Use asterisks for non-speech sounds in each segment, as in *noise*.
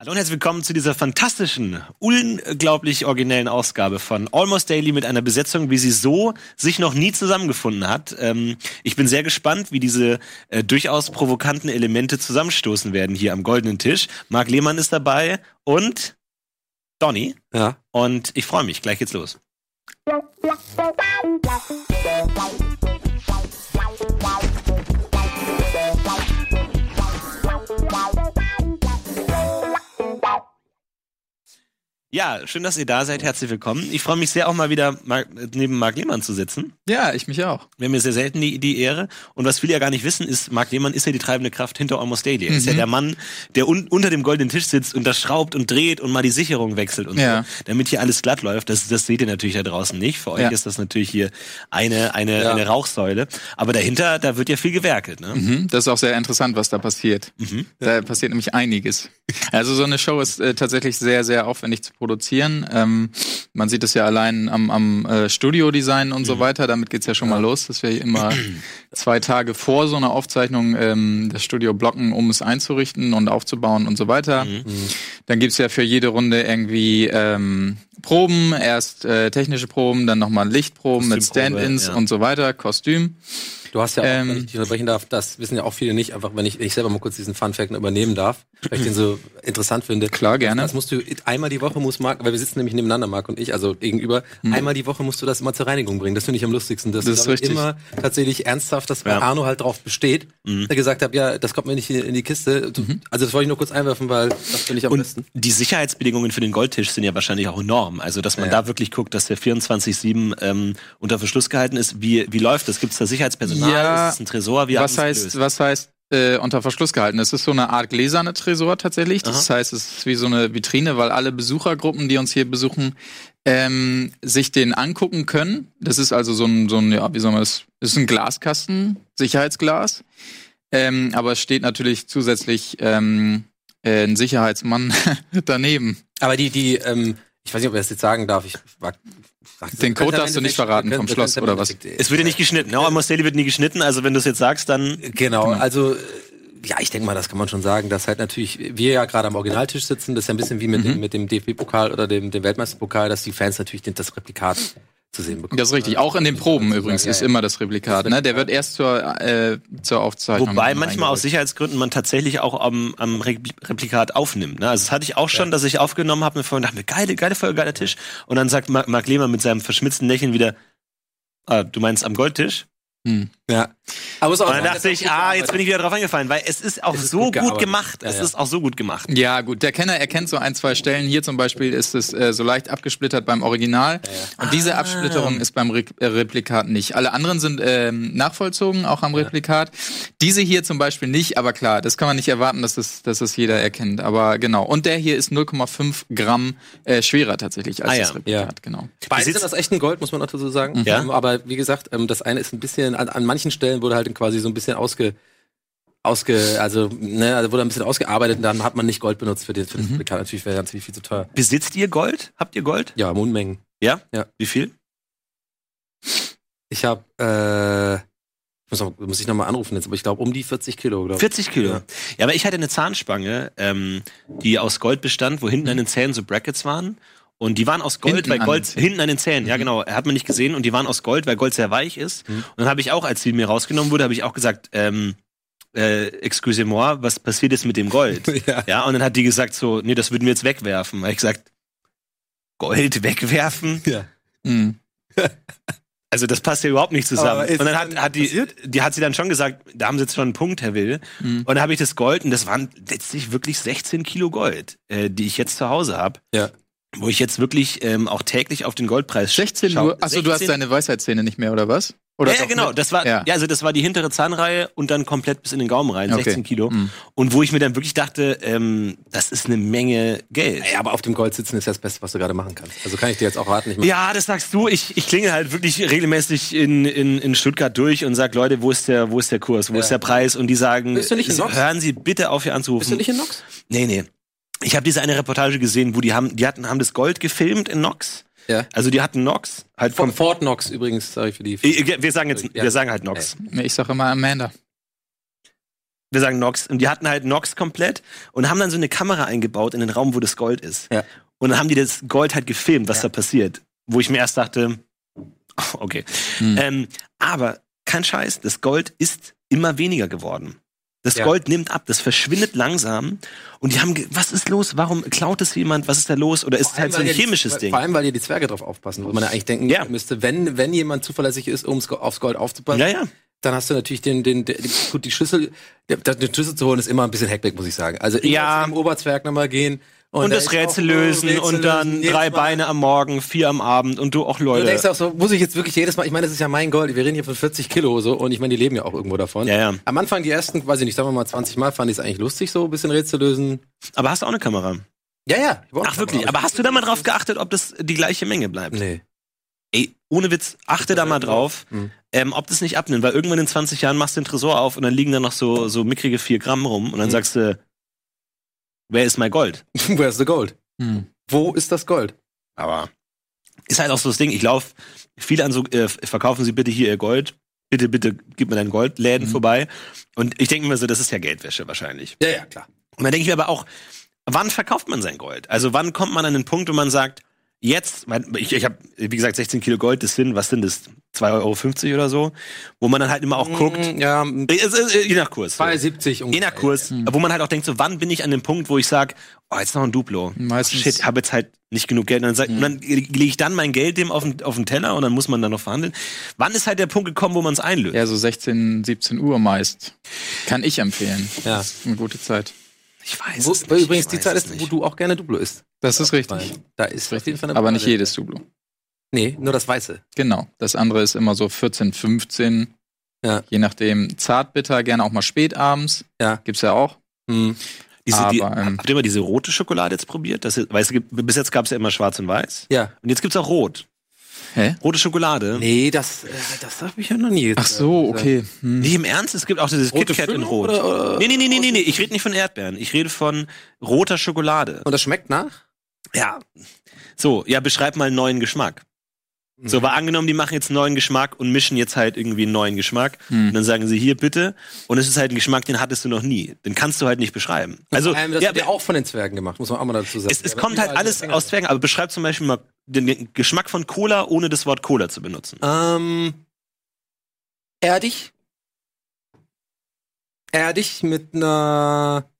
Hallo und herzlich willkommen zu dieser fantastischen, unglaublich originellen Ausgabe von Almost Daily mit einer Besetzung, wie sie so sich noch nie zusammengefunden hat. Ähm, ich bin sehr gespannt, wie diese äh, durchaus provokanten Elemente zusammenstoßen werden hier am goldenen Tisch. Marc Lehmann ist dabei und Donny. Ja. Und ich freue mich. Gleich geht's los. Ja, schön, dass ihr da seid. Herzlich willkommen. Ich freue mich sehr, auch mal wieder neben Marc Lehmann zu sitzen. Ja, ich mich auch. Wir haben ja sehr selten die, die Ehre. Und was viele ja gar nicht wissen, ist, Marc Lehmann ist ja die treibende Kraft hinter Almost Daily. Er ist ja der Mann, der un unter dem goldenen Tisch sitzt und das schraubt und dreht und mal die Sicherung wechselt und Ja. so, damit hier alles glatt läuft. Das, das seht ihr natürlich da draußen nicht. Für euch Ja. ist das natürlich hier eine, eine, Ja. eine Rauchsäule. Aber dahinter, da wird ja viel gewerkelt. Ne? Mhm, das ist auch sehr interessant, was da passiert. Da passiert nämlich einiges. Also so eine Show ist äh, tatsächlich sehr, sehr aufwendig zu produzieren. Ähm, man sieht es ja allein am, am äh, Studiodesign und so weiter. Damit geht's ja schon mal los, dass wir immer zwei Tage vor so einer Aufzeichnung ähm, das Studio blocken, um es einzurichten und aufzubauen und so weiter. Dann gibt's ja für jede Runde irgendwie ähm, Proben, erst äh, technische Proben, dann nochmal Lichtproben mit Stand-ins ja. und so weiter, Kostüm. Du hast ja auch, Ähm, wenn ich dich unterbrechen darf, das wissen ja auch viele nicht, einfach wenn ich, wenn ich selber mal kurz diesen Fun-Fact übernehmen darf, weil ich den so *clears throat* interessant finde. Klar, gerne. Das musst du einmal die Woche muss Marc, weil wir sitzen nämlich nebeneinander, Marc und ich, also gegenüber, einmal die Woche musst du das immer zur Reinigung bringen. Das finde ich am lustigsten. Dass Mhm. Das ist richtig. immer tatsächlich ernsthaft, dass Ja. Arno halt drauf besteht, der gesagt hat, ja, das kommt mir nicht in in die Kiste. Du, Mhm. Also das wollte ich nur kurz einwerfen, weil das finde ich am Und besten. die Sicherheitsbedingungen für den Goldtisch sind ja wahrscheinlich auch enorm. Also, dass man Ja. da wirklich guckt, dass der 24-7 ähm, unter Verschluss gehalten ist. Wie, wie läuft das? Gibt es da Sicherheitspersonal? Ja, ist es ein Tresor? Wie was heißt, gelöst? was heißt äh, unter Verschluss gehalten? Es ist so eine Art gläserne Tresor tatsächlich. Das heißt, es ist wie so eine Vitrine, weil alle Besuchergruppen, die uns hier besuchen, ähm, sich den angucken können. Das ist also so ein, so ein ja, wie soll man das? Das ist ein Glaskasten, Sicherheitsglas. Ähm, aber es steht natürlich zusätzlich ähm, äh, ein Sicherheitsmann *laughs* daneben. Aber die, die, ähm, ich weiß nicht, ob ich das jetzt sagen darf. Ich, war- Den Code darfst du nicht verraten vom Schloss, oder was? Es wird ja nicht geschnitten. No, Almost Daily wird nie geschnitten. Also, wenn du es jetzt sagst, dann Genau, also äh, ja, ich denke mal, das kann man schon sagen, dass halt natürlich wir ja gerade am Originaltisch sitzen, das ist ja ein bisschen wie mit, Mhm. dem, mit dem DFB-Pokal oder dem, dem Weltmeisterpokal, dass die Fans natürlich den, das Replikat zu sehen bekommen. Das ist richtig. Auch in den Proben übrigens Ja, ist ja. immer das Replikat. Ne? Der wird erst zur, äh, zur Aufzeichnung. Wobei manchmal aus. Sicherheitsgründen man tatsächlich auch am, am Repli- Replikat aufnimmt. Ne? Also das hatte ich auch schon, dass ich aufgenommen habe und vorhin dachte mir, geile, geile Folge, geiler Tisch. Und dann sagt Marc, Marc Lehmann mit seinem verschmitzten Lächeln wieder, ah, du meinst am Goldtisch? Ja. Aber muss auch Und dann dachte das ich, ah, jetzt bin ich wieder drauf eingefallen, weil es ist auch Es ist so gut gut, gemacht. Ja, es ja. ist auch so gut gemacht. Ja, gut, der Kenner erkennt so ein, zwei Stellen. Hier zum Beispiel ist es äh, so leicht abgesplittert beim Original. Und diese Ah. Absplitterung ist beim Re äh, Replikat nicht. Alle anderen sind ähm, nachvollzogen, auch am Replikat. Diese hier zum Beispiel nicht, aber klar, das kann man nicht erwarten, dass das, dass das jeder erkennt. Aber genau. Und der hier ist 0,5 Gramm äh, schwerer tatsächlich als Ah, ja. das Replikat, Ja. genau. Beide sind aus echtem Gold, muss man dazu sagen. Ja. Ähm, Aber wie gesagt, ähm, das eine ist ein bisschen, an, an manchen Stellen wurde halt quasi so ein bisschen ausge, ausge, also, ne, also wurde ein bisschen ausgearbeitet und dann hat man nicht Gold benutzt für, den, für das Replikat. Natürlich wäre ganz viel, viel zu teuer. Besitzt ihr Gold? Habt ihr Gold? Ja, Unmengen. Ja? Ja. Wie viel? Ich habe, äh, muss, noch, muss ich nochmal anrufen jetzt, aber ich glaube um die 40 Kilo, glaube 40 Kilo. Ja. Ja. aber ich hatte eine Zahnspange, ähm, die aus Gold bestand, wo hinten an den Zähnen so Brackets waren. Und die waren aus Gold, Hinten weil Gold hinten an den Zähnen, ja genau, hat man nicht gesehen. Und die waren aus Gold, weil Gold sehr weich ist. Mhm. Und dann habe ich auch, als die mir rausgenommen wurde, habe ich auch gesagt, ähm, äh, excusez-moi, was passiert jetzt mit dem Gold? *laughs* Ja. ja, und dann hat die gesagt so, nee, das würden wir jetzt wegwerfen. Habe ich gesagt, Gold wegwerfen? Ja. Mhm. *laughs* Also das passt ja überhaupt nicht zusammen. Und dann hat, hat die, die hat sie dann schon gesagt, da haben sie jetzt schon einen Punkt, Herr Will. Mhm. Und dann habe ich das Gold und das waren letztlich wirklich 16 Kilo Gold, äh, die ich jetzt zu Hause habe. Ja. Wo ich jetzt wirklich ähm, auch täglich auf den Goldpreis 16 schaue. Uhr. Achso, du hast 16 deine Weisheitszähne nicht mehr, oder was? Oder ja, ja, genau. mit? Das war, ja. Ja. also das war die hintere Zahnreihe und dann komplett bis in den Gaumen rein, Okay. 16 Kilo. Mhm. Und wo ich mir dann wirklich dachte, ähm, das ist eine Menge Geld. Ja, aber auf dem Gold sitzen ist ja das Beste, was du gerade machen kannst. Also kann ich dir jetzt auch raten. Ich Ja, das sagst du. Ich, ich klinge halt wirklich regelmäßig in, in, in Stuttgart durch und sag, Leute, wo ist der, wo ist der Kurs, wo Ja. ist der Preis? Und die sagen, Bist du nicht in Nox? hören Sie bitte auf, hier anzurufen. Bist du nicht in Nox? Nee, nee. Ich habe diese eine Reportage gesehen, wo die haben, die hatten, haben das Gold gefilmt in Nox. Ja. Also die hatten Nox, halt Vom vom. Fort Knox übrigens, sorry für die. Wir sagen jetzt, Ja. wir sagen halt Nox. Nee, Ich sag immer Amanda. wir sagen Nox, und die hatten halt Nox komplett und haben dann so eine Kamera eingebaut in den Raum, wo das Gold ist. Ja. Und dann haben die das Gold halt gefilmt, was Ja. da passiert. Wo ich mir erst dachte, *laughs* okay. Hm. Ähm, aber kein Scheiß, das Gold ist immer weniger geworden. Das Ja. Gold nimmt ab, das verschwindet langsam. Und die haben, was ist los? Warum klaut es jemand? Was ist da los? Oder ist es halt so ein ja die- chemisches Ding? Vor allem, weil hier die Zwerge drauf aufpassen, wo man ja eigentlich denken Ja. müsste, wenn, wenn jemand zuverlässig ist, um aufs Gold aufzupassen, Ja, ja. dann hast du natürlich den, den, den gut, die Schlüssel, den Schlüssel zu holen ist immer ein bisschen Heckbeck, muss ich sagen. Also Ja. zum Oberzwerg nochmal gehen Und, da das Rätsel lösen Rätsel und dann lösen, drei. Beine am Morgen, vier am Abend und du auch Du Leute. denkst auch so, muss ich jetzt wirklich jedes Mal, ich meine, das ist ja mein Gold, wir reden hier von 40 Kilo so und ich meine, die leben ja auch irgendwo davon. Ja, ja. Am Anfang die ersten, weiß ich nicht, sagen wir mal 20 Mal, fand ich es eigentlich lustig, so ein bisschen Rätsel lösen. Aber hast du auch eine Kamera? Ja, ja. Ach wirklich? Aber hast du da mal drauf geachtet, ob das die gleiche Menge bleibt? Nee. Ey, ohne Witz, achte da mal drauf, Mhm. ähm, ob das nicht abnimmt, weil irgendwann in 20 Jahren machst du den Tresor auf und dann liegen da noch so, so mickrige 4 Gramm rum und dann Mhm. sagst du, wer ist mein Gold? *laughs* Where's the gold? Hm. Wo ist das Gold? Aber ist halt auch so das Ding, ich laufe viele an so, äh, verkaufen Sie bitte hier Ihr Gold, bitte, bitte gib mir dein Goldläden Mhm. vorbei und ich denke mir so, das ist ja Geldwäsche wahrscheinlich. Ja, ja, klar. Und dann denke ich mir aber auch, wann verkauft man sein Gold? Also wann kommt man an den Punkt, wo man sagt, jetzt, mein, ich, ich habe, wie gesagt, 16 Kilo Gold, das sind, was sind das, 2,50 Euro oder so, wo man dann halt immer auch guckt, Mm, Ja, es ist, äh, je nach Kurs. So. 2,70 Je ungefähr. nach Kurs, wo man halt auch denkt, so wann bin ich an dem Punkt, wo ich sage, oh, jetzt noch ein Duplo. Meistens- Shit, habe jetzt halt nicht genug Geld. Und dann, und dann lege ich dann mein Geld dem auf den, auf den Teller und dann muss man dann noch verhandeln. Wann ist halt der Punkt gekommen, wo man es einlöst? Ja, so 16, 17 Uhr meist. Kann ich empfehlen. Ja. Das ist eine gute Zeit. Ich weiß Wo, es nicht. übrigens ich die Zeit ist, nicht. wo du auch gerne Duplo isst. Das ist richtig. Da ist auf jeden Fall eine Aber nicht jedes Dublo. Nee, nur das Weiße. Genau. Das andere ist immer so 14, 15. Ja. Je nachdem. Zartbitter, gerne auch mal spät abends. Ja. Gibt's ja auch. Hm. Diese, die, Aber, ähm, habt ihr mal diese rote Schokolade jetzt probiert? Das weißt du, bis jetzt gab es ja immer schwarz und weiß. Ja. Und jetzt gibt's auch rot. Hä? Rote Schokolade. Nee, das, äh, das habe ich ja noch nie. Ach so, okay. Hm. Nee, im Ernst, es gibt auch dieses Rote KitKat in Rot. oder- oder- nee, nee, nee, nee, nee, nee, ich rede nicht von Erdbeeren. Ich rede von roter Schokolade. Und das schmeckt nach? Ja. So, ja, beschreib mal einen neuen Geschmack. So, war angenommen, die machen jetzt einen neuen Geschmack und mischen jetzt halt irgendwie einen neuen Geschmack. Hm. Und dann sagen sie, hier bitte. Und es ist halt ein Geschmack, den hattest du noch nie. Den kannst du halt nicht beschreiben. Also, das ja, wird ja auch von den Zwergen gemacht, muss man auch mal dazu sagen. es, es kommt halt alles aus Zwergen. Aber beschreib zum Beispiel mal den Geschmack von Cola, ohne das Wort Cola zu benutzen. Ähm, erdig. Erdig mit einer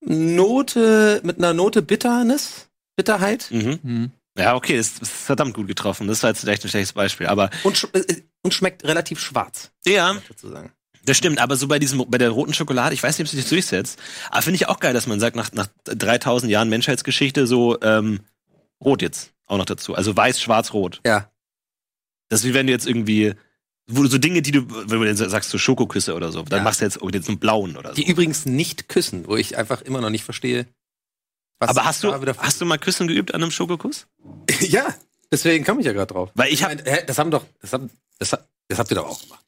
Note, mit einer Note Bitternis, Bitterheit Mhm. Hm. Ja, okay, das das ist verdammt gut getroffen. Das war jetzt vielleicht ein schlechtes Beispiel. Aber und, sch äh, und schmeckt relativ schwarz, ja, muss ich dazu sagen. Das stimmt, aber so bei diesem, bei der roten Schokolade, ich weiß nicht, ob sich das durchsetzt, aber finde ich auch geil, dass man sagt, nach, nach 3000 Jahren Menschheitsgeschichte so, ähm, rot jetzt auch noch dazu. Also weiß, schwarz, rot. Ja. Das ist wie wenn du jetzt irgendwie, wo du so Dinge, die du, wenn du sagst, so Schokoküsse oder so, dann Ja. machst du jetzt, jetzt einen blauen oder so. Die übrigens nicht küssen, wo ich einfach immer noch nicht verstehe. was aber hast du, hast du mal Küssen geübt an einem Schokokuss? *laughs* ja, deswegen komme ich ja gerade drauf. Weil ich hab, meine, hä, das haben doch, das, haben, das, das habt ihr doch auch gemacht.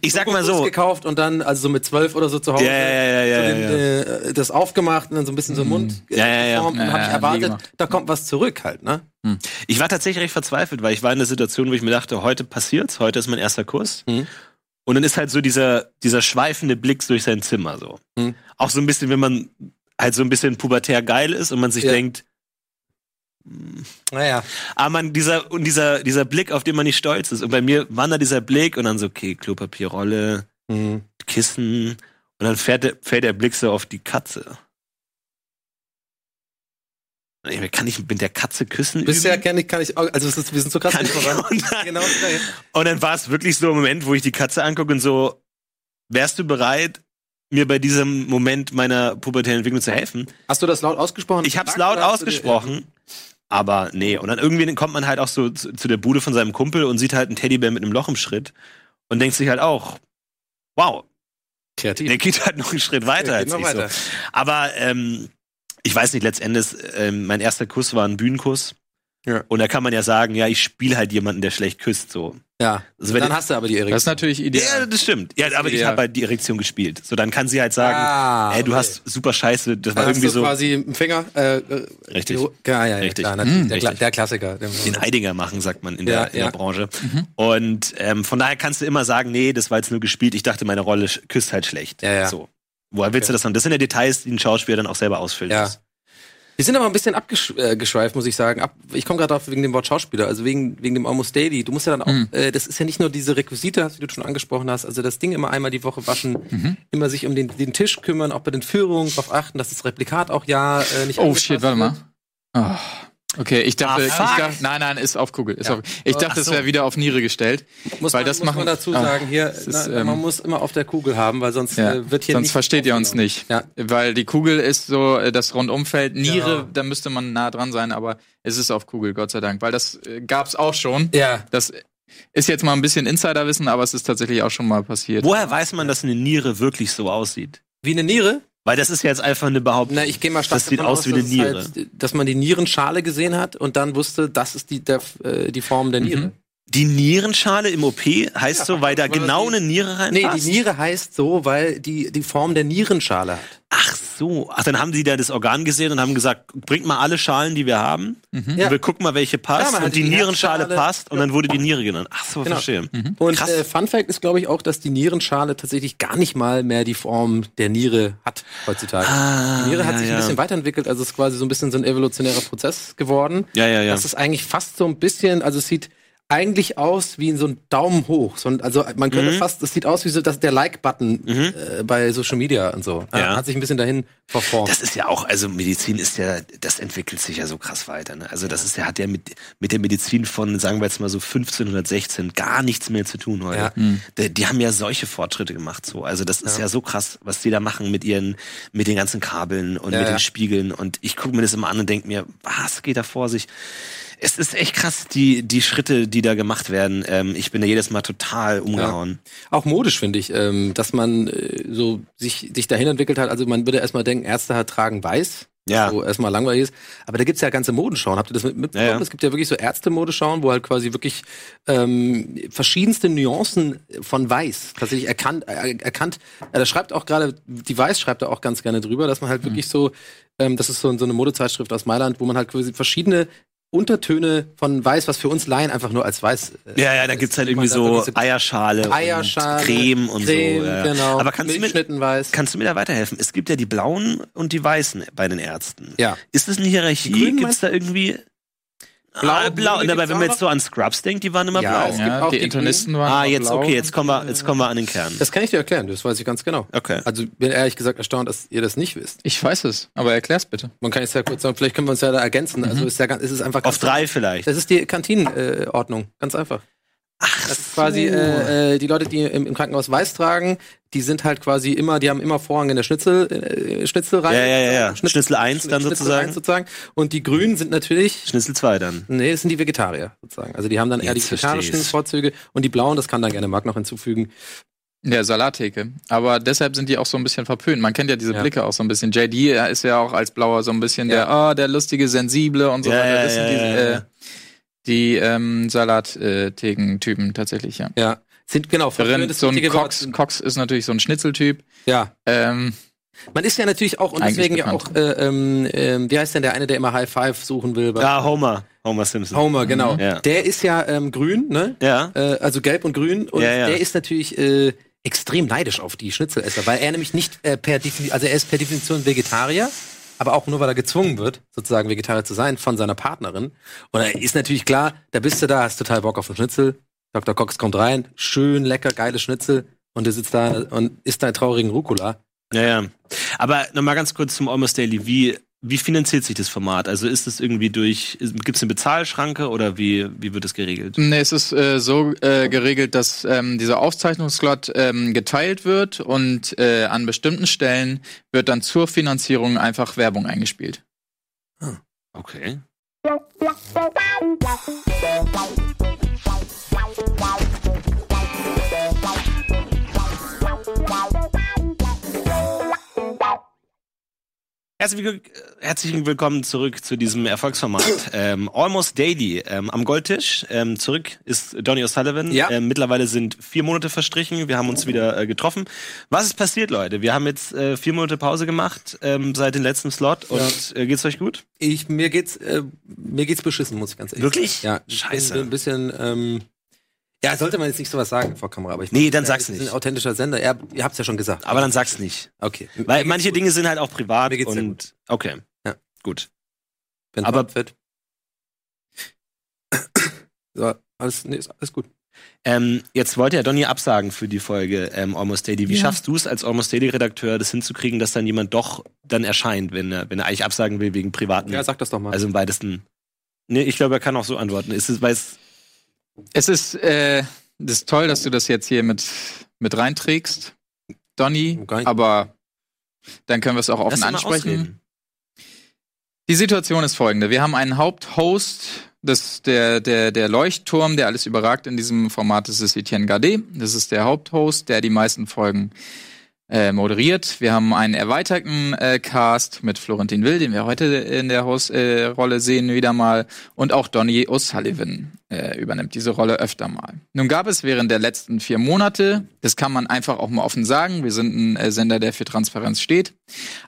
Ich sag mal so, gekauft und dann, also so mit zwölf oder so zu Hause, Ja, ja, ja, so den. Äh, das aufgemacht und dann so ein bisschen so im Mund Ja, ja, ja. geformt und Ja, hab ich erwartet, da kommt was zurück halt, ne? ich war tatsächlich recht verzweifelt, weil ich war in der Situation, wo ich mir dachte, heute passiert's, heute ist mein erster Kuss. Mhm. Und dann ist halt so dieser, dieser schweifende Blick durch sein Zimmer so. Mhm. Auch so ein bisschen, wenn man halt so ein bisschen pubertär geil ist und man sich denkt, Naja. ah man, dieser, und dieser, dieser Blick, auf den man nicht stolz ist. Und bei mir wandert dieser Blick und dann so, okay, Klopapierrolle, Mhm. Kissen. Und dann fährt der, fällt der Blick so auf die Katze. Kann ich mit der Katze küssen? Bisher kenne ich, kann ich, also ist, wir sind so krass Kann- voran. und dann- Genau. Und dann war es wirklich so ein Moment, wo ich die Katze angucke und so, wärst du bereit, mir bei diesem Moment meiner pubertären Entwicklung zu helfen? Hast du das laut ausgesprochen? Ich hab's laut ausgesprochen, aber nee. Und dann irgendwie kommt man halt auch so zu, zu der Bude von seinem Kumpel und sieht halt einen Teddybär mit einem Loch im Schritt und denkt sich halt auch, wow, Kreativ. der geht halt noch einen Schritt weiter als ich weiter. so. Aber ähm, ich weiß nicht, letztendlich, ähm, mein erster Kuss war ein Bühnenkuss. Ja. Und da kann man ja sagen, ja, ich spiele halt jemanden, der schlecht küsst, so. Ja. Also wenn Dann hast du aber die Erektion. Das ist natürlich Ja, ideal. das stimmt. Ja, aber ich ideal. habe halt die Erektion gespielt. So, dann kann sie halt sagen, Ah, ey, du okay. hast super Scheiße, das war Dann hast irgendwie du so quasi im Finger. Äh, äh, Richtig. Ja, ja, ja, Richtig. Klar, natürlich. Hm, der, richtig. der Klassiker. Den Heidinger machen, sagt man in, Ja, der, in ja. der Branche. Und ähm, von daher kannst du immer sagen, nee, das war jetzt nur gespielt. Ich dachte, meine Rolle küsst halt schlecht. Ja, ja. So. Woher willst du das dann? Das sind ja Details, die ein Schauspieler dann auch selber ausfüllt. Ja. Wir sind aber ein bisschen abgeschweift, muss ich sagen. Ab, ich komme gerade drauf wegen dem Wort Schauspieler, also wegen, wegen dem Almost Daily. Du musst ja dann auch, Mhm. äh, das ist ja nicht nur diese Requisite, wie du schon angesprochen hast, also das Ding immer einmal die Woche waschen, Mhm. immer sich um den, den Tisch kümmern, auch bei den Führungen darauf achten, dass das Replikat auch ja äh, nicht Oh shit, warte mal. wird. Okay, ich dachte, Ah, ich dachte, nein, nein, ist auf Kugel. Ist Ja. auf, ich dachte, Ach das so. wäre wieder auf Niere gestellt. Muss, Weil man, das muss man machen- dazu ah, sagen, hier, ist, na, ähm, man muss immer auf der Kugel haben, weil sonst Ja. äh, wird hier Sonst nicht versteht ihr uns nicht. Ja. Weil die Kugel ist so äh, das Rundumfeld. Niere, Ja. da müsste man nah dran sein, aber es ist auf Kugel, Gott sei Dank. Weil das äh, gab's auch schon. Ja. Das ist jetzt mal ein bisschen Insiderwissen, aber es ist tatsächlich auch schon mal passiert. Woher weiß man, dass eine Niere wirklich so aussieht? Wie eine Niere? Weil das ist ja jetzt einfach eine Behauptung. Na, ich gehe mal stark Das sieht davon aus wie eine Niere. Halt, dass man die Nierenschale gesehen hat und dann wusste, das ist die, der, äh, die Form der Niere. Die Nierenschale im OP heißt so, weil da genau eine Niere Nee, reinpasst? die Niere heißt so, weil die die Form der Nierenschale hat. Ach so. Ach, dann haben die da das Organ gesehen und haben gesagt, bringt mal alle Schalen, die wir haben. Ja. Und wir gucken mal, welche Ja, passt. hat und die, die Nierenschale passt. Und dann wurde die Niere genannt. Ach so, Genau. verstehe. Und Krass. äh, Fun Fact ist, glaube ich, auch, dass die Nierenschale tatsächlich gar nicht mal mehr die Form der Niere hat heutzutage. Ah, die Niere hat ja, sich ja. ein bisschen weiterentwickelt, also es ist quasi so ein bisschen so ein evolutionärer Prozess geworden. Ja, ja, ja. Das ist eigentlich fast so ein bisschen, also es sieht eigentlich aus wie so ein Daumen hoch. So ein, also man könnte Mhm. fast, es sieht aus wie so das, der Like-Button äh, bei Social Media und so. Ja. Hat sich ein bisschen dahin verformt. Das ist ja auch, also Medizin ist ja, das entwickelt sich ja so krass weiter. Ne? Also das ist ja, hat ja mit, mit der Medizin von, sagen wir jetzt mal so 1516 gar nichts mehr zu tun heute. Ja. Die, die haben ja solche Fortschritte gemacht so. Also das ist ja. so krass, was die da machen mit ihren, mit den ganzen Kabeln und Ja, mit ja. den Spiegeln. Und ich gucke mir das immer an und denke mir, was geht da vor sich? Es ist echt krass, die, die Schritte, die da gemacht werden. Ähm, ich bin da jedes Mal total umgehauen. Auch modisch finde ich, ähm, dass man äh, so sich, sich dahin entwickelt hat. Also man würde erstmal denken, Ärzte hat tragen weiß. Ja. So erstmal langweilig ist. Aber da gibt's ja ganze Modenschauen. Habt ihr das mit, mitbekommen? Ja, ja. Es gibt ja wirklich so Ärzte-Modeschauen, wo halt quasi wirklich ähm, verschiedenste Nuancen von Weiß tatsächlich erkannt, äh, erkannt. Äh, da schreibt auch gerade, die Weiß schreibt da auch ganz gerne drüber, dass man halt wirklich so, ähm, das ist so, so eine Modezeitschrift aus Mailand, wo man halt quasi verschiedene Untertöne von Weiß, was für uns Laien einfach nur als Weiß. Äh, Ja, ja, da gibt's halt irgendwie so Eierschale, Eierschale, und Creme und Creme, so. Ja. genau. Aber kannst du, mir, weiß. kannst du mir da weiterhelfen? Es gibt ja die blauen und die weißen bei den Ärzten. Ja. Ist das eine Hierarchie? Grünen Gibt's da irgendwie Blau, ah, blau. Aber wenn man jetzt so an Scrubs denkt, die waren immer Ja, blau. es gibt Ja, auch die die Internisten waren Ah, jetzt blau. okay, jetzt kommen wir, jetzt kommen wir an den Kern. Das kann ich dir erklären, das weiß ich ganz genau. Okay. Also bin ehrlich gesagt erstaunt, dass ihr das nicht wisst. Ich weiß es, aber erklär's bitte. Man kann jetzt ja kurz sagen, vielleicht können wir uns ja da ergänzen. Also ist ja ganz, ist es einfach Auf drei vielleicht. Das ist die Kantinenordnung, ganz einfach. Ach, das ist quasi äh, äh, die Leute, die im, im Krankenhaus weiß tragen, die sind halt quasi immer, die haben immer Vorrang in der Schnitzel, äh, Schnitzelreihe. Ja, ja, ja, ja. Schnitzel- Schnitzel 1 dann Schnitzel sozusagen. eins sozusagen. Und die Grünen sind natürlich, Schnitzel 2 dann. nee, das sind die Vegetarier sozusagen. Also die haben dann eher die Jetzt vegetarischen versteh's. Vorzüge und die Blauen, das kann dann gerne Marc noch hinzufügen. Der Salattheke. Aber deshalb sind die auch so ein bisschen verpönt. Man kennt ja diese Ja. Blicke auch so ein bisschen. JD er ist ja auch als Blauer so ein bisschen Ja. der, oh, der lustige, sensible und so Ja, weiter. ja, Das sind ja, die, ja, äh, ja. Die ähm, Salattheken-Typen tatsächlich, ja. Ja, sind genau. Darin, so ein. Cox, Cox ist natürlich so ein Schnitzeltyp. Ja, Ähm, Man ist ja natürlich auch, und deswegen ja auch, äh, ähm, wie heißt denn der eine, der immer High Five suchen will? Ja, Homer. Homer Simpson. Homer, genau. Ja. Der ist ja ähm, grün, ne? Ja. Äh, also gelb und grün. Und Ja, ja. der ist natürlich äh, extrem neidisch auf die Schnitzelesser, weil er nämlich nicht äh, per Definition, also er ist per Definition Vegetarier, aber auch nur, weil er gezwungen wird, sozusagen Vegetarier zu sein von seiner Partnerin. Und da ist natürlich klar, da bist du da, hast total Bock auf einen Schnitzel. Dr. Cox kommt rein, schön lecker, geile Schnitzel. Und du sitzt da und isst deinen traurigen Rucola. Ja. Aber nochmal ganz kurz zum Almost Daily. Wie, wie finanziert sich das Format? Also ist es irgendwie durch, gibt es eine Bezahlschranke oder wie, wie wird das geregelt? Nee, es ist äh, so äh, geregelt, dass ähm, dieser Aufzeichnungsslot ähm, geteilt wird und äh, an bestimmten Stellen wird dann zur Finanzierung einfach Werbung eingespielt. Okay. Herzlich, will- herzlich willkommen zurück zu diesem Erfolgsformat. *clears throat* ähm, Almost Daily ähm, am Goldtisch. Ähm, zurück ist Donny O'Sullivan. Ja. Ähm, mittlerweile sind vier Monate verstrichen. Wir haben uns wieder äh, getroffen. Was ist passiert, Leute? Wir haben jetzt äh, vier Monate Pause gemacht ähm, seit dem letzten Slot. Und äh, geht's euch gut? Ich, mir geht's, äh, mir geht's beschissen, muss ich ganz ehrlich Wirklich? sagen. Ja, Scheiße. Ein bisschen, ähm, Ja, sollte man jetzt nicht sowas sagen vor Kamera, aber ich Nee, dann Ja, sag's das ist nicht. ein authentischer Sender. Ja, ihr habt's ja schon gesagt. Aber dann sag's nicht. okay. Weil manche Dinge sind halt auch privat Mir geht's und okay. Ja. Gut. Wenn aber- aber wird. so, alles, nee, ist alles gut. Ähm, jetzt wollte ja Donny absagen für die Folge ähm, Almost Daily. Wie Ja. schaffst du es als Almost Daily Redakteur, das hinzukriegen, dass dann jemand doch dann erscheint, wenn er, wenn er eigentlich absagen will wegen privaten, Ja, sag das doch mal. also im weitesten. Nee, ich glaube, er kann auch so antworten. Ist es, weil es, Es ist, äh, das ist toll, dass du das jetzt hier mit, mit reinträgst, Donny, nicht. aber dann können wir es auch offen ansprechen. Die Situation ist folgende. Wir haben einen Haupthost, das, der, der, der Leuchtturm, der alles überragt in diesem Format, das ist Etienne Gardet. Das ist der Haupthost, der die meisten Folgen äh, moderiert. Wir haben einen erweiterten äh, Cast mit Florentin Will, den wir heute in der Host-Rolle äh, Rolle sehen wieder mal. Und auch Donny O'Sullivan äh, übernimmt diese Rolle öfter mal. Nun gab es während der letzten vier Monate, das kann man einfach auch mal offen sagen, wir sind ein äh, Sender, der für Transparenz steht,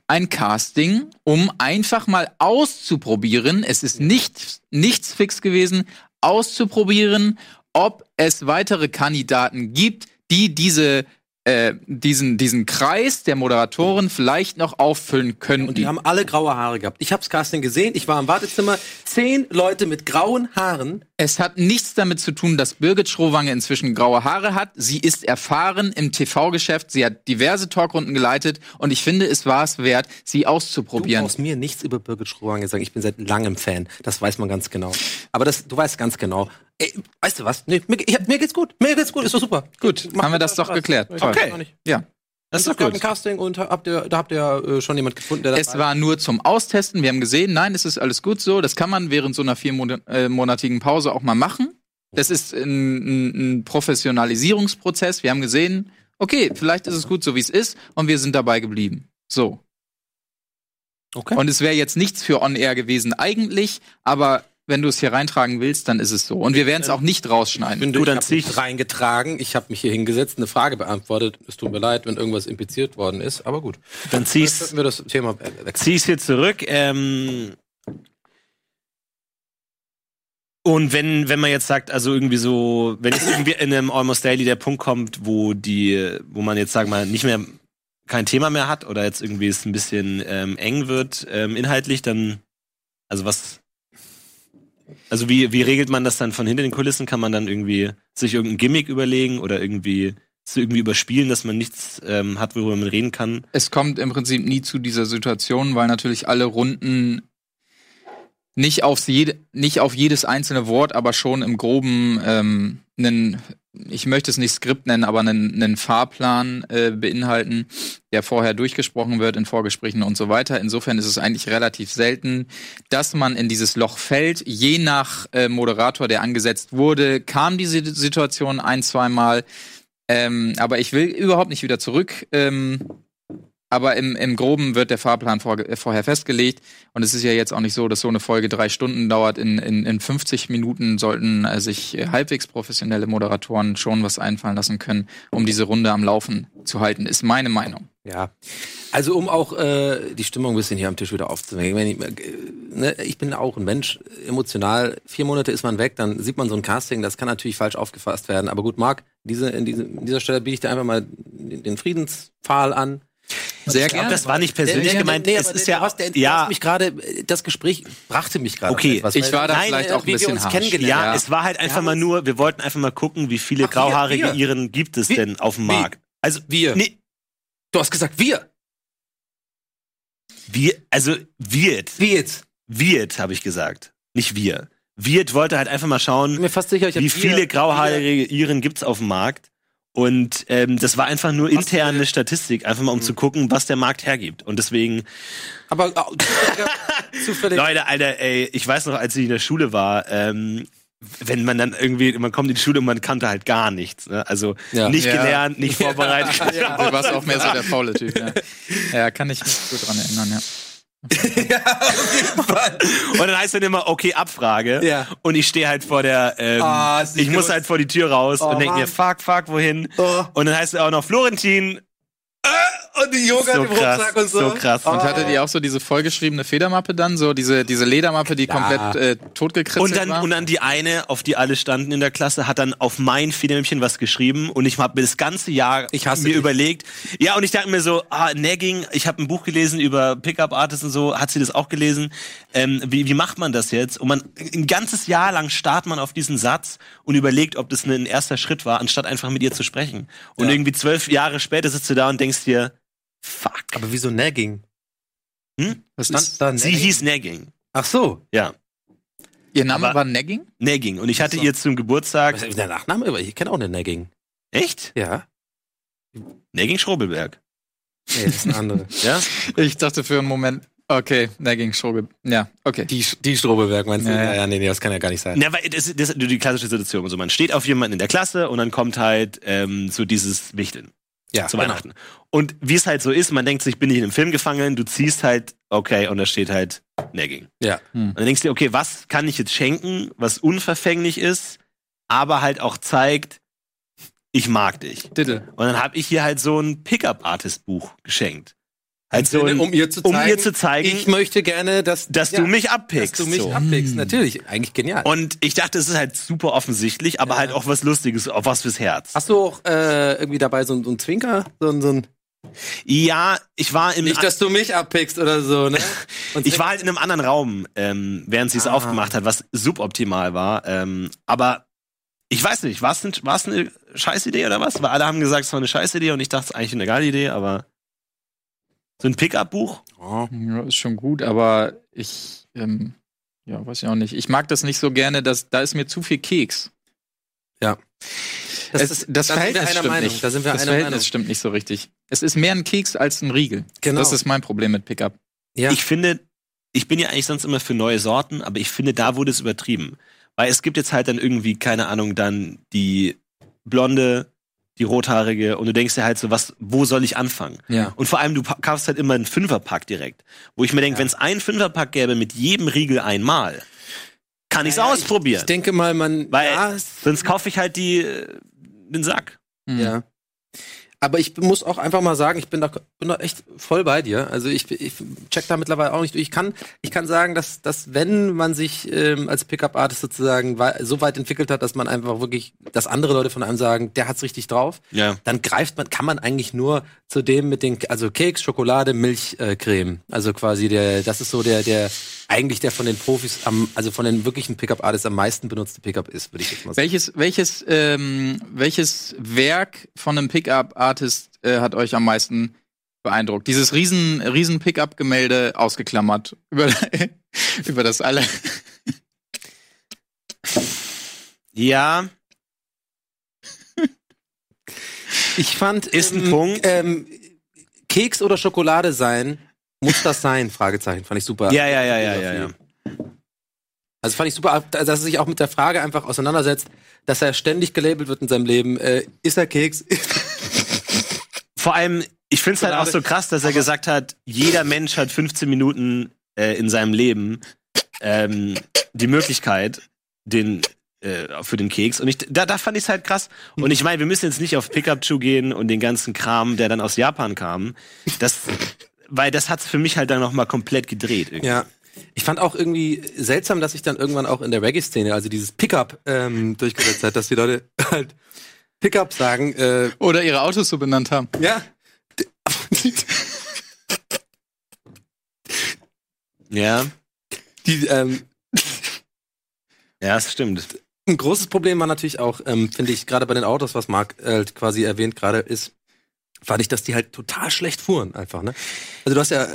ein Casting, um einfach mal auszuprobieren, es ist nicht, nichts fix gewesen, auszuprobieren, ob es weitere Kandidaten gibt, die diese äh, diesen, diesen Kreis der Moderatoren vielleicht noch auffüllen können. Und die haben alle graue Haare gehabt. Ich hab's Casting gesehen, ich war im Wartezimmer, zehn Leute mit grauen Haaren. Es hat nichts damit zu tun, dass Birgit Schrowange inzwischen graue Haare hat. Sie ist erfahren im TV-Geschäft. Sie hat diverse Talkrunden geleitet. Und ich finde, es war es wert, sie Du auszuprobieren. brauchst mir nichts über Birgit Schrowange sagen. Ich bin seit langem Fan. Das weiß man ganz genau. Aber das, du weißt ganz genau. Ey, weißt du was? Nee, mir, ich, mir geht's gut. Mir geht's gut. Ist doch super. Gut, Mach haben wir das doch Spaß. geklärt. Toll. nicht. Ja. Das ist doch gut. ein Casting und habt ihr, da habt ihr äh, schon jemand gefunden, der das Es war nur zum Austesten. Wir haben gesehen, nein, es ist alles gut so. Das kann man während so einer viermonatigen Pause auch mal machen. Das ist ein, ein, ein Professionalisierungsprozess. Wir haben gesehen, okay, vielleicht ist es gut so, wie es ist. Und wir sind dabei geblieben. So. Okay. Und es wäre jetzt nichts für On-Air gewesen eigentlich, aber wenn du es hier reintragen willst, dann ist es so. Und wir werden es auch nicht Ich rausschneiden. finde, Du, ich dann hab zieh ich- mich reingetragen. Ich habe mich hier hingesetzt, eine Frage beantwortet. Es tut mir leid, wenn irgendwas impliziert worden ist. Aber gut. Dann zieh's, könnten wir das Thema we- wechseln. zieh's hier zurück. Ähm, und wenn, wenn man jetzt sagt, also irgendwie so, wenn jetzt irgendwie in einem Almost Daily der Punkt kommt, wo die, wo man jetzt sagen wir mal nicht mehr kein Thema mehr hat oder jetzt irgendwie es ein bisschen ähm, eng wird ähm, inhaltlich, dann also was also wie, wie regelt man das dann von hinter den Kulissen? Kann man dann irgendwie sich irgendein Gimmick überlegen oder irgendwie so irgendwie überspielen, dass man nichts ähm, hat, worüber man reden kann? Es kommt im Prinzip nie zu dieser Situation, weil natürlich alle Runden nicht, aufs jede, nicht auf jedes einzelne Wort, aber schon im Groben ähm, einen, ich möchte es nicht Skript nennen, aber einen, einen Fahrplan äh, beinhalten, der vorher durchgesprochen wird in Vorgesprächen und so weiter. Insofern ist es eigentlich relativ selten, dass man in dieses Loch fällt. Je nach äh, Moderator, der angesetzt wurde, kam diese Situation ein, zweimal. Ähm, aber ich will überhaupt nicht wieder zurück. Ähm, aber im, im Groben wird der Fahrplan vor, vorher festgelegt. Und es ist ja jetzt auch nicht so, dass so eine Folge drei Stunden dauert. In, in, in 50 Minuten sollten äh, sich äh, halbwegs professionelle Moderatoren schon was einfallen lassen können, um diese Runde am Laufen zu halten, ist meine Meinung. Ja. Also um auch äh, die Stimmung ein bisschen hier am Tisch wieder aufzunehmen. Ich, äh, ne, ich bin auch ein Mensch, emotional. Vier Monate ist man weg, dann sieht man so ein Casting, das kann natürlich falsch aufgefasst werden. Aber gut, Marc, diese, in, diese, in dieser Stelle biete ich dir einfach mal den Friedenspfahl an. Sehr Ich glaube, gerne. das war nicht persönlich Der- der- gemeint. nee, es aber ist der- ja, was, der, ja, mich gerade, das Gespräch brachte mich gerade. Okay, auf etwas, ich war da Nein, vielleicht äh, auch ein bisschen wir uns harsch. kennengelernt ja, haben. es war halt einfach haben mal nur, wir wollten einfach mal gucken, wie viele Ach, wir, grauhaarige wir. Iren gibt es Wie? denn auf dem? Markt. Also Wir. Nee, Du hast gesagt, wir. wir, also wird, jetzt? wird, habe ich gesagt, nicht wir. Wird wollte halt einfach mal schauen, mir fast sicher, ich hab wie wir- viele grauhaarige Iren gibt's auf dem Markt. Und ähm, das war einfach nur interne Statistik, einfach mal um zu gucken, was der Markt hergibt. Und deswegen, Aber äh, *laughs* zufällig. Leute, Alter, ey, ich weiß noch, als ich in der Schule war, ähm, wenn man dann irgendwie, man kommt in die Schule und man kannte halt gar nichts. Ne? Also Ja. nicht Ja. gelernt, nicht *laughs* vorbereitet. Ja, du warst auch mehr so der faule Typ. Ja, *laughs* ja kann ich mich gut dran erinnern, ja. *laughs* Und dann heißt dann immer, okay, Abfrage. Ja. Und ich stehe halt vor der, ähm, nicht ich muss halt vor die Tür raus Oh, und denk mir, fuck, fuck, wohin? Oh. Und dann heißt er auch noch, Florentin, äh, und die Joghurt So im Rucksack krass, und so. so krass. Und hattet ihr auch so diese vollgeschriebene Federmappe dann? So diese, diese Ledermappe, die Klar. komplett äh, totgekritzelt Und dann, war? und dann die eine, auf die alle standen in der Klasse, hat dann auf mein Federmäppchen was geschrieben und ich habe mir das ganze Jahr Ich hasse mir dich. überlegt. Ja, und ich dachte mir so, ah, Nagging, ich habe ein Buch gelesen über Pickup Artists und so, hat sie das auch gelesen? Ähm, wie, wie macht man das jetzt? Und man ein ganzes Jahr lang starrt man auf diesen Satz und überlegt, ob das ein erster Schritt war, anstatt einfach mit ihr zu sprechen. Und Ja. irgendwie zwölf Jahre später sitzt du da und denkst dir, fuck. Aber wieso Nagging? Hm? Was Stand ist, da Sie Nagging? hieß Nagging. Ach so. Ja, ihr Name aber- war Nagging? Nagging. Und ich hatte So. ihr zum Geburtstag. Was ist der Nachname? Aber Ich kenne auch eine Nagging. Echt? Ja. Nagging Schrobelberg. Nee, das ist eine andere. *laughs* Ja? Ich dachte für einen Moment, okay, Nagging Schrobe. Ja, okay. Die, die Strobeberg meinst du? Ja, Ja, ja. ja, nee, nee, das kann ja gar nicht sein. Na, weil das, das ist die klassische Situation. Also man steht auf jemanden in der Klasse und dann kommt halt ähm, so dieses Wichteln Ja, zu genau. Weihnachten. Und wie es halt so ist, man denkt sich, bin ich in einem Film gefangen, du ziehst halt, okay, und da steht halt Nagging. Ja. Und dann denkst du dir, okay, was kann ich jetzt schenken, was unverfänglich ist, aber halt auch zeigt, ich mag dich. Diddle. Und dann habe ich hier halt so ein Pickup-Artist-Buch geschenkt. Halt so ein, um ihr zu um zeigen, ihr zu zeigen, ich möchte gerne, dass, dass ja, du mich dass abpickst. du mich so. abpickst. Natürlich, eigentlich genial. Und ich dachte, es ist halt super offensichtlich, aber Ja. halt auch was Lustiges, auch was fürs Herz. Hast du auch äh, irgendwie dabei so, so ein Zwinker? So, so ein, Ja, ich war im nicht, dass du mich abpickst oder so, ne? *laughs* Und ich war halt in einem anderen Raum, ähm, während sie es Ah. aufgemacht hat, was suboptimal war. Ähm, aber ich weiß nicht, war es ein, war's eine Scheißidee oder was? Weil alle haben gesagt, es war eine Scheißidee und ich dachte, es ist eigentlich eine geile Idee, aber so ein Pickup-Buch? Oh. Ja, ist schon gut, aber ich, ähm, ja, weiß ich auch nicht. Ich mag das nicht so gerne, dass da ist mir zu viel Keks. Das, Es- ist, das da Verhältnis einer stimmt Meinung. nicht. Da sind wir das einer Verhältnis Meinung. stimmt nicht so richtig. Es ist mehr ein Keks als ein Riegel. Genau. Das ist mein Problem mit Pickup. ja. Ich finde, ich bin ja eigentlich sonst immer für neue Sorten, aber ich finde, da wurde es übertrieben. Weil es gibt jetzt halt dann irgendwie, keine Ahnung, dann die blonde, die rothaarige und du denkst dir halt so, was, wo soll ich anfangen? Ja. Und vor allem, du kaufst halt immer einen Fünferpack direkt. Wo ich mir denke, wenn es einen Fünferpack gäbe mit jedem Riegel einmal, kann ich's Ja, ja, ausprobieren. Ich denke mal, man. Weil ja, sonst kaufe ich halt die, äh, den Sack. Mhm. Ja. Aber ich muss auch einfach mal sagen, ich bin da, bin da echt voll bei dir. Also ich, ich check da mittlerweile auch nicht durch. Ich kann, ich kann sagen, dass, dass wenn man sich ähm, als Pickup-Artist sozusagen so weit entwickelt hat, dass man einfach wirklich, dass andere Leute von einem sagen, der hat's richtig drauf, Ja. dann greift man, kann man eigentlich nur zu dem mit den, also Keks, Schokolade, Milch, äh, Creme. Also quasi der, das ist so der, der, eigentlich der von den Profis am, also von den wirklichen Pickup-Artists am meisten benutzte Pickup ist, würde ich jetzt mal sagen. Welches, welches, ähm, welches Werk von einem Pickup-Artist äh, hat euch am meisten beeindruckt? Dieses riesen, riesen Pickup-Gemälde ausgeklammert. Über, *laughs* über das alle. Ja, Ich fand, Ist ein ähm, Punkt. Ähm, Keks oder Schokolade sein, muss das sein? Fragezeichen, fand ich super. ja, ja, ja, ja, ja, ja. Also fand ich super, dass er sich auch mit der Frage einfach auseinandersetzt, dass er ständig gelabelt wird in seinem Leben. Äh, ist er Keks? *laughs* Vor allem, ich finde es halt auch so krass, dass er gesagt hat, jeder Mensch hat 15 Minuten äh, in seinem Leben ähm, die Möglichkeit, den äh, für den Keks. Und ich, da, da fand ich es halt krass. Und ich meine, wir müssen jetzt nicht auf Pickup-Chu gehen und den ganzen Kram, der dann aus Japan kam. Das, weil das hat's für mich halt dann noch mal komplett gedreht. Irgendwie. ja. Ich fand auch irgendwie seltsam, dass sich dann irgendwann auch in der Reggae-Szene, also dieses Pickup ähm, durchgesetzt hat, dass die Leute *laughs* halt Pickup sagen. Äh, Oder ihre Autos so benannt haben. ja. Ja, Die, ähm, ja, das stimmt. Ein großes Problem war natürlich auch, ähm, finde ich, gerade bei den Autos, was Marc äh, quasi erwähnt gerade ist, fand ich, dass die halt total schlecht fuhren einfach, ne? Also du hast ja,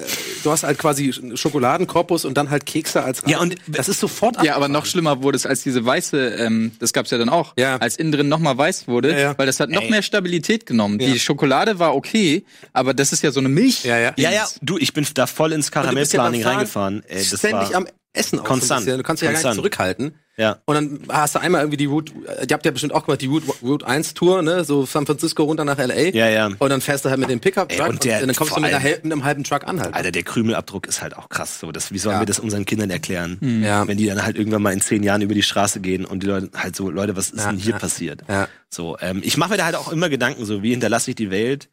du hast halt quasi Schokoladenkorpus und dann halt Kekse als Ja, und- das ist sofort Ja, aber noch schlimmer wurde es, als diese weiße, ähm, das gab's ja dann auch, Ja. als innen drin nochmal weiß wurde, Ja, ja. weil das hat noch Ey. mehr Stabilität genommen. Ja. Die Schokolade war okay, aber das ist ja so eine Milch. Ja, ja. Ja, ja, du, ich bin da voll ins ja Karamellplaning reingefahren. Ey, das ständig war, am Essen auch konstant. So ein bisschen. Du kannst dich ja gar nicht zurückhalten. ja. Und dann hast du einmal irgendwie die Route, die habt ihr bestimmt auch gemacht, die Route, Route 1 Tour, ne, so San Francisco runter nach LA. Ja, ja. Und dann fährst du halt mit dem Pickup Ey, Truck und der- dann kommst du mit, einer, mit einem halben Truck an halt. Alter, der Krümelabdruck ist halt auch krass. So, das, wie sollen Ja. wir das unseren Kindern erklären? Ja. Wenn die dann halt irgendwann mal in zehn Jahren über die Straße gehen und die Leute halt so, Leute, was ist Ja, denn hier ja. passiert? Ja. So, ähm, ich mache mir da halt auch immer Gedanken, so wie hinterlasse ich die Welt?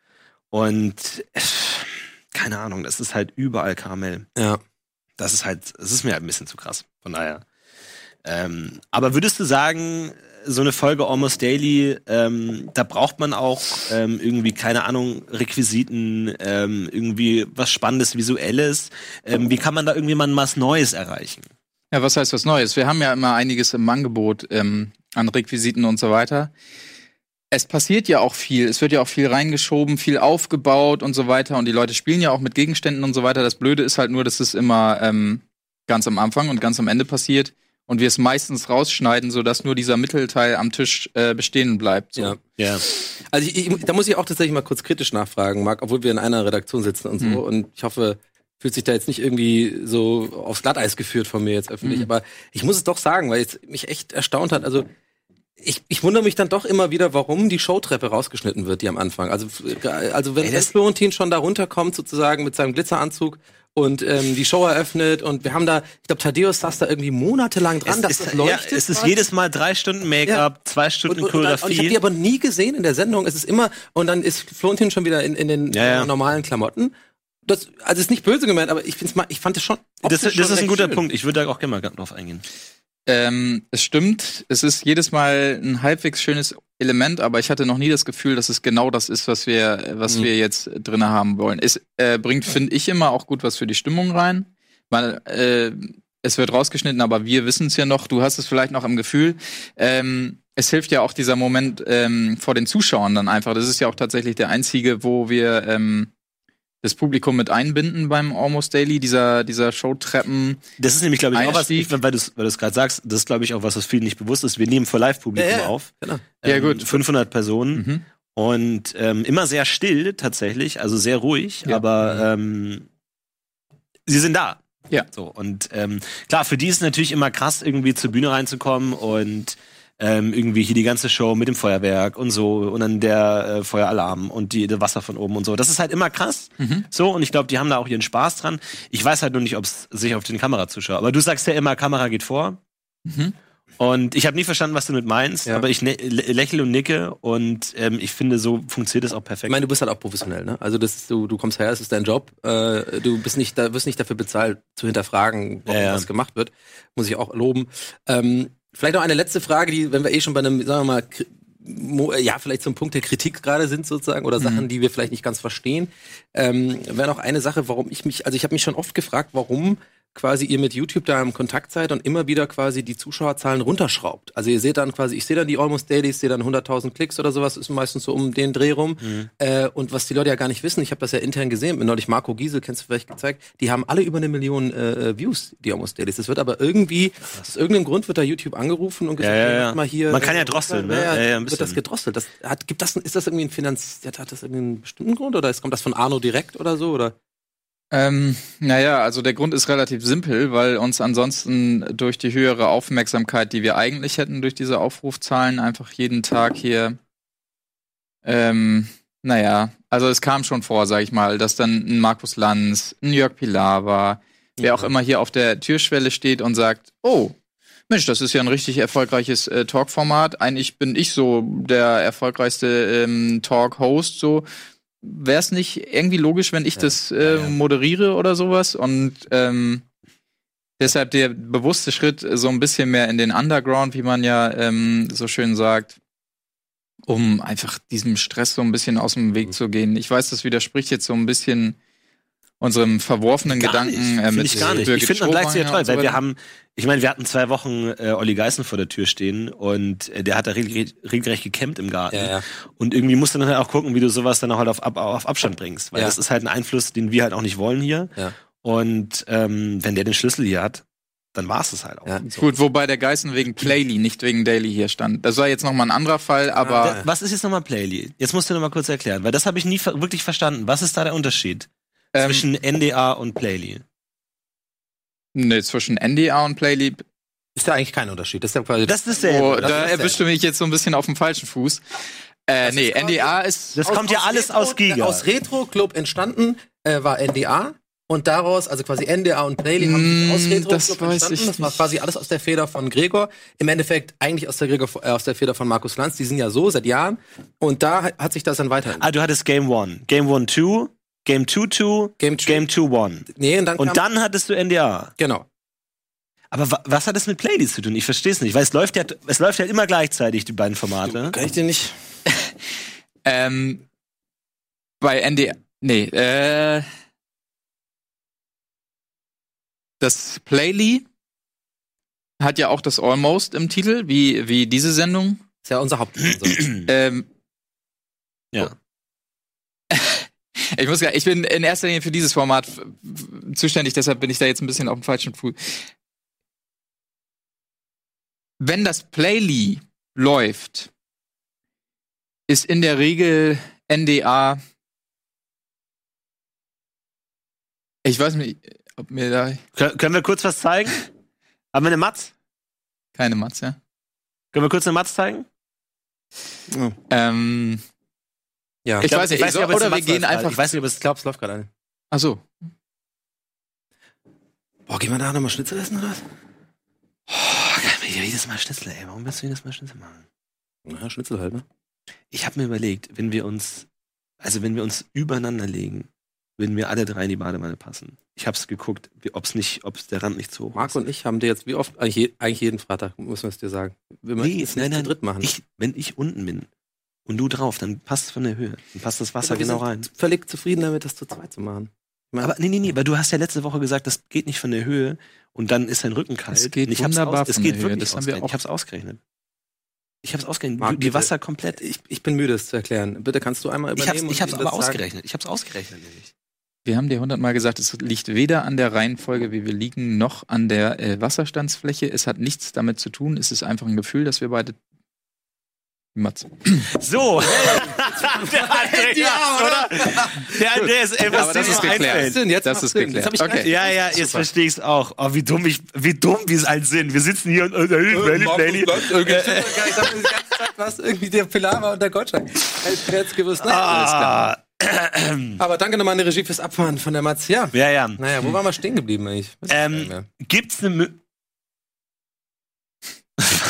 Und äh, keine Ahnung, das ist halt überall Karamell. Ja. Das ist halt, das ist mir halt ein bisschen zu krass. Von daher. Ähm, aber würdest du sagen, so eine Folge Almost Daily, ähm, da braucht man auch ähm, irgendwie, keine Ahnung, Requisiten, ähm, irgendwie was Spannendes, Visuelles. Ähm, wie kann man da irgendwie mal was Neues erreichen? Ja, was heißt was Neues? Wir haben ja immer einiges im Angebot ähm, an Requisiten und so weiter. Es passiert ja auch viel. Es wird ja auch viel reingeschoben, viel aufgebaut und so weiter. Und die Leute spielen ja auch mit Gegenständen und so weiter. Das Blöde ist halt nur, dass es immer ähm, ganz am Anfang und ganz am Ende passiert und wir es meistens rausschneiden, sodass nur dieser Mittelteil am Tisch äh, bestehen bleibt. So. Ja. ja. Also ich, ich, da muss ich auch tatsächlich mal kurz kritisch nachfragen, Marc, obwohl wir in einer Redaktion sitzen und so. Mhm. Und ich hoffe, fühlt sich da jetzt nicht irgendwie so aufs Glatteis geführt von mir jetzt öffentlich. Mhm. Aber ich muss es doch sagen, weil es mich echt erstaunt hat. Also ich, ich wundere mich dann doch immer wieder, warum die Showtreppe rausgeschnitten wird, die am Anfang. Also, also wenn Ey, Florentin schon da runterkommt, sozusagen mit seinem Glitzeranzug und ähm, die Show eröffnet und wir haben da, ich glaube, Thaddeus saß da irgendwie monatelang dran, es dass ist, das leuchtet. Ja, es ist jedes Mal drei Stunden Make-up, ja. zwei Stunden und, Choreografie. Und, und ich habe die aber nie gesehen in der Sendung. Es ist immer, und dann ist Florentin schon wieder in, in den ja, normalen Klamotten. Das, also ist nicht böse gemeint, aber ich, find's mal, ich fand es schon. Das, das schon ist ein guter schön. Punkt. Ich würde da auch gerne mal drauf eingehen. Ähm, es stimmt, es ist jedes Mal ein halbwegs schönes Element, aber ich hatte noch nie das Gefühl, dass es genau das ist, was wir, was mhm. wir jetzt drin haben wollen. Es äh, bringt, finde ich, immer auch gut was für die Stimmung rein, weil äh, es wird rausgeschnitten, aber wir wissen es ja noch. Du hast es vielleicht noch im Gefühl. Ähm, es hilft ja auch dieser Moment ähm, vor den Zuschauern dann einfach. Das ist ja auch tatsächlich der einzige, wo wir ähm, das Publikum mit einbinden beim Almost Daily, dieser, dieser Showtreppen. Das ist nämlich, glaube ich, auch was, weil du es weil gerade sagst, das ist, glaube ich, auch was, was vielen nicht bewusst ist. Wir nehmen vor Live-Publikum ja, ja, auf. Genau. Ähm, ja, gut. 500 Personen. Mhm. Und ähm, immer sehr still, tatsächlich, also sehr ruhig, ja. aber mhm. ähm, sie sind da. Ja. So, und ähm, klar, für die ist es natürlich immer krass, irgendwie zur Bühne reinzukommen und ähm, irgendwie hier die ganze Show mit dem Feuerwerk und so und dann der äh, Feueralarm und die, der Wasser von oben und so. Das ist halt immer krass. Mhm. So, und ich glaube, die haben da auch ihren Spaß dran. Ich weiß halt nur nicht, ob es sich auf den Kamerazuschauer. Aber du sagst ja immer, Kamera geht vor. Mhm. Und ich habe nie verstanden, was du mit meinst, ja. aber ich ne lächle und nicke und ähm, ich finde, so funktioniert es auch perfekt. Ich meine, du bist halt auch professionell, ne? Also das ist, du, du kommst her, es ist dein Job. Äh, du bist nicht, da wirst nicht dafür bezahlt, zu hinterfragen, warum ja, ja. was gemacht wird. Muss ich auch loben. Ähm, Vielleicht noch eine letzte Frage, die, wenn wir eh schon bei einem, sagen wir mal, ja, vielleicht zum Punkt der Kritik gerade sind sozusagen oder mhm. Sachen, die wir vielleicht nicht ganz verstehen. Ähm, wäre noch eine Sache, warum ich mich, also ich habe mich schon oft gefragt, warum quasi ihr mit YouTube da im Kontakt seid und immer wieder quasi die Zuschauerzahlen runterschraubt. Also ihr seht dann quasi, ich sehe dann die Almost Dailies, sehe dann 100.000 Klicks oder sowas, ist meistens so um den Dreh rum. Mhm. Äh, und was die Leute ja gar nicht wissen, ich habe das ja intern gesehen, neulich Marco Giesel, kennst du vielleicht gezeigt, die haben alle über eine Million äh, Views, die Almost Dailies. Das wird aber irgendwie, aus irgendeinem Grund wird da YouTube angerufen und gesagt, ja, ja, ja. mal hier. Man kann ja drosseln, ne? Ja, ja, wird das gedrosselt. Das hat, gibt das, ist das irgendwie ein Finanz, hat das irgendwie einen bestimmten Grund oder kommt das von Arno direkt oder so oder? Ähm, naja, also der Grund ist relativ simpel, weil uns ansonsten durch die höhere Aufmerksamkeit, die wir eigentlich hätten durch diese Aufrufzahlen, einfach jeden Tag hier, ähm, naja, also es kam schon vor, sag ich mal, dass dann ein Markus Lanz, ein Jörg Pilawa, wer auch immer hier auf der Türschwelle steht und sagt, oh, Mensch, das ist ja ein richtig erfolgreiches äh, Talk-Format. Eigentlich bin ich so der erfolgreichste ähm, Talk-Host, so wäre es nicht irgendwie logisch, wenn ich ja, das äh, ja, ja. moderiere oder sowas? Und ähm, deshalb der bewusste Schritt so ein bisschen mehr in den Underground, wie man ja ähm, so schön sagt, um einfach diesem Stress so ein bisschen aus dem Weg mhm. zu gehen. Ich weiß, das widerspricht jetzt so ein bisschen unserem verworfenen gar Gedanken nicht, äh, mit ich gar nicht. Birgit ich finde, man gleicht sich ja toll, weil wir haben, ich meine, wir hatten zwei Wochen äh, Olli Geißen vor der Tür stehen und äh, der hat da regelrecht, regelrecht gecampt im Garten. Ja, ja. Und irgendwie musst du dann halt auch gucken, wie du sowas dann auch halt auf, auf, auf Abstand bringst, weil ja. das ist halt ein Einfluss, den wir halt auch nicht wollen hier. Ja. Und ähm, wenn der den Schlüssel hier hat, dann war es halt auch. Ja. So. Gut, wobei der Geißen wegen Playly, nicht wegen Daily hier stand. Das war jetzt nochmal ein anderer Fall, aber. Ja. Was ist jetzt nochmal Playly? Jetzt musst du nochmal kurz erklären, weil das habe ich nie wirklich verstanden. Was ist da der Unterschied? Ähm, zwischen NDA und Playly? Nee, zwischen NDA und Playly ist ja eigentlich kein Unterschied. Das ist ja quasi. Das ist der. Oh, da erwischte mich jetzt so ein bisschen auf dem falschen Fuß. Äh, nee, NDA ist. Das kommt ja alles aus Giga. Aus Retro Club entstanden äh, war NDA Und daraus, also quasi NDA und Playly haben Mm, sich aus Retro das Club weiß entstanden. ich Das war quasi alles aus der Feder von Gregor. Im Endeffekt eigentlich aus der, Gregor, äh, aus der Feder von Markus Lanz. Die sind ja so seit Jahren. Und da hat- hat sich das dann weiterentwickelt. Ah, du hattest Game One, Game One Two, Game Two Two, Game Two. Game Two One. Nee, und dann, Und dann hattest du NDA. genau. Aber wa was hat das mit Playlist zu tun? Ich verstehe es nicht, weil es läuft ja, es läuft ja immer gleichzeitig die beiden Formate. Kann ich dir nicht. *laughs* Ähm, bei ND, nee, äh, das Playly hat ja auch das Almost im Titel, wie, wie diese Sendung. Ist ja unser Hauptsponsor. Ähm, Ja. Ich muss gar, ich bin in erster Linie für dieses Format zuständig, deshalb bin ich da jetzt ein bisschen auf dem falschen Fuß. Wenn das Playly läuft, ist in der Regel NDA. Ich weiß nicht, ob mir da Kön können wir kurz was zeigen? Haben wir eine Matz? keine Matz, ja. Können wir kurz eine Matz zeigen? Ähm, ja. Ich weiß nicht, ob so- es oder wir gehen einfach- Ich weiß nicht, ob es Ich es läuft gerade ein. ach so. Boah, gehen wir da nochmal Schnitzel essen oder was? Oh, kann mir jedes Mal Schnitzel, ey. Warum willst du jedes Mal Schnitzel machen? Na, Schnitzel halt, ne? Ich habe mir überlegt, wenn wir uns, also wenn wir uns übereinander legen, würden wir alle drei in die Badewanne passen. Ich habe es geguckt, ob es nicht, ob der Rand nicht zu hoch Marc ist. und ich haben dir jetzt wie oft, eigentlich, je, eigentlich jeden Freitag, muss man es dir sagen. Wir Nee, es nein, nicht nein. zu dritt machen. Ich, wenn ich unten bin und du drauf, dann passt es von der Höhe. Dann passt das Wasser genau rein. völlig zufrieden damit, das zu zweit zu machen. Aber nee, nee, nee, weil du hast ja letzte Woche gesagt, das geht nicht von der Höhe und dann ist dein Rücken kalt. Es geht ich wunderbar aus, es von geht der Höhe, wirklich das haben wir ausgerechnet. auch. Ich hab's ausgerechnet. Ich hab's ausgerechnet. Marc, die. Wasser komplett. ich, ich bin müde, es zu erklären. Bitte kannst du einmal Ich hab's, übernehmen. ich hab's aber das ausgerechnet. Ich hab's ausgerechnet nämlich. Wir haben dir hundertmal gesagt, es liegt weder an der Reihenfolge, wie wir liegen, noch an der äh, Wasserstandsfläche. Es hat nichts damit zu tun. Es ist einfach ein Gefühl, dass wir beide. Mats. So. der Andreas, oder? Der Andreas, ey, was Aber das ist geklärt. einfällt. Jetzt Das ist Sinn. geklärt. Jetzt ich Okay. Ja, ja, jetzt verstehe ich's auch. Oh, wie dumm ich, wie dumm wir es halt sind. Wir sitzen hier und äh. Äh, was irgendwie der Pilar und der Gottschalk. Hätte jetzt gewusst. Ne? Ah, Aber danke nochmal an die Regie fürs Abfahren von der Matz. Ja. ja, ja. Naja, wo waren wir stehen geblieben eigentlich? Ich Ähm. Gibt's eine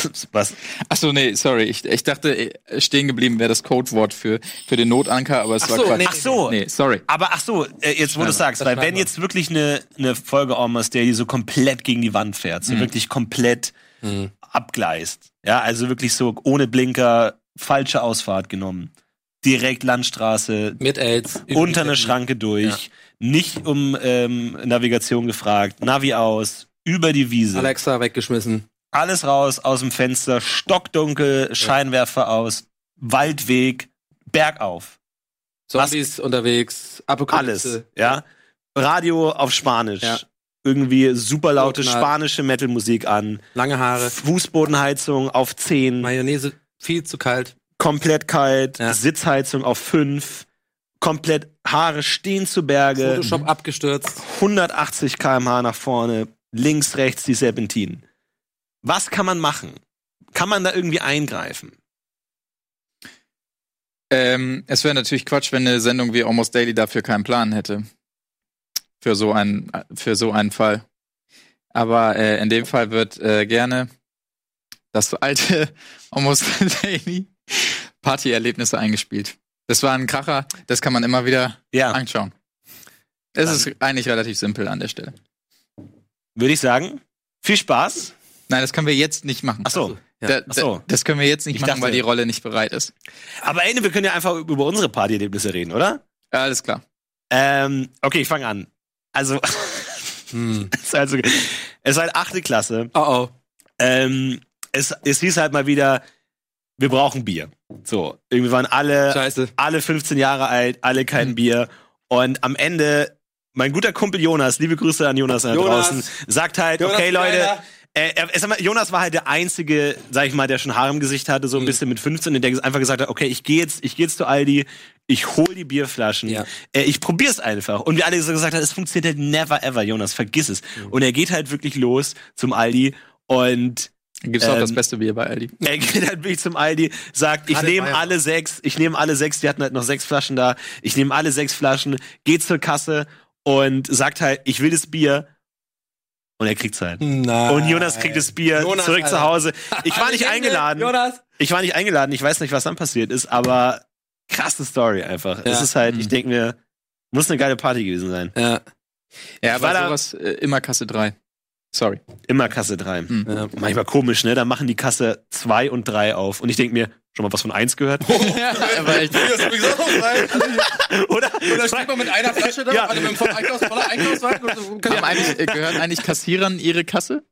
*laughs* Was? Achso, nee, sorry. Ich, ich dachte, äh, stehen geblieben wäre das Codewort für, für den Notanker, aber es Ach war so, Quatsch. nee. Ach so. Nee, sorry. Aber ach so, äh, jetzt wo du sagst, weil wenn jetzt wirklich eine, eine Folge Almost Daily so komplett gegen die Wand fährt, so Mhm. wirklich komplett Mhm. abgleist, ja, also wirklich so ohne Blinker, falsche Ausfahrt genommen, direkt Landstraße, Mit AIDS. unter eine Schranke durch, nicht um ähm, Navigation gefragt, Navi aus, über die Wiese, Alexa weggeschmissen. Alles raus aus dem Fenster, stockdunkel, Scheinwerfer aus, Waldweg, bergauf. Zombies unterwegs. Apokalypse. Alles, ja. Radio auf Spanisch. Ja. Irgendwie super laute spanische Metalmusik an. Lange Haare. Fußbodenheizung auf 10. Mayonnaise viel zu kalt. komplett kalt. Ja. Sitzheizung auf 5. Komplett Haare stehen zu Berge. Photoshop abgestürzt. 180 km/h nach vorne. Links, rechts die Serpentinen. Was kann man machen? Kann man da irgendwie eingreifen? Ähm, es wäre natürlich Quatsch, wenn eine Sendung wie Almost Daily dafür keinen Plan hätte. Für so einen, für so einen Fall. Aber äh, in dem Fall wird äh, gerne das alte *laughs* Almost Daily Partyerlebnisse eingespielt. Das war ein Kracher, das kann man immer wieder Ja, anschauen. Es ist eigentlich relativ simpel an der Stelle. würde ich sagen. Viel Spaß. Nein, das können wir jetzt nicht machen. Ach so. Ja. Da, ach so. da, das können wir jetzt nicht Ich machen, dachte- weil die Rolle nicht bereit ist. Aber Ende, wir können ja einfach über unsere Partyerlebnisse reden, oder? Ja, alles klar. Ähm, okay, ich fange an. Also, *laughs* Hm. es *laughs* ist also, es ist halt achte Klasse. Oh oh. Ähm, es, es hieß halt mal wieder, wir brauchen Bier. So, irgendwie waren alle, Scheiße. alle 15 Jahre alt, alle kein Bier. Und am Ende, mein guter Kumpel Jonas, liebe Grüße an Jonas da Jonas. draußen, sagt halt, Jonas, okay Leute. Äh, er, mal, Jonas war halt der einzige, sag ich mal, der schon Haare im Gesicht hatte, so ein Mhm. bisschen mit 15, und der einfach gesagt hat, okay, ich gehe jetzt, ich gehe jetzt zu Aldi, ich hol die Bierflaschen, Ja. äh, ich probier's einfach. Und wir alle so gesagt haben, es funktioniert halt never ever, Jonas, vergiss es. Mhm. Und er geht halt wirklich los zum Aldi und Gibt's auch Ähm, das beste Bier bei Aldi. er geht halt wirklich zum Aldi, sagt, ich nehme alle sechs, ich nehme alle sechs, die hatten halt noch sechs Flaschen da, ich nehme alle sechs Flaschen, geht zur Kasse und sagt halt, ich will das Bier. Und er kriegt's halt. Nein. Und Jonas kriegt das Bier Jonas, zurück Alter. zu Hause. Ich war nicht eingeladen. Jonas. Ich war nicht eingeladen. Ich weiß nicht, was dann passiert ist, aber krasse Story einfach. Es Ja. ist halt, ich Mhm. denke mir, muss eine geile Party gewesen sein. Ja. Ja, War aber da- sowas äh, immer Kasse 3. Sorry. Immer Kasse 3. Mhm. ja. Manchmal komisch, ne? Da machen die Kasse 2 und 3 auf. Und ich denke mir, schon mal was von 1 gehört? *laughs* aber echt, *laughs* *laughs* Oder? Oder steht man mit einer Flasche da, Ja. also mit einem Einkaufs voller Einkaufswagen so. haben eigentlich, äh, gehört eigentlich Kassierern ihre Kasse?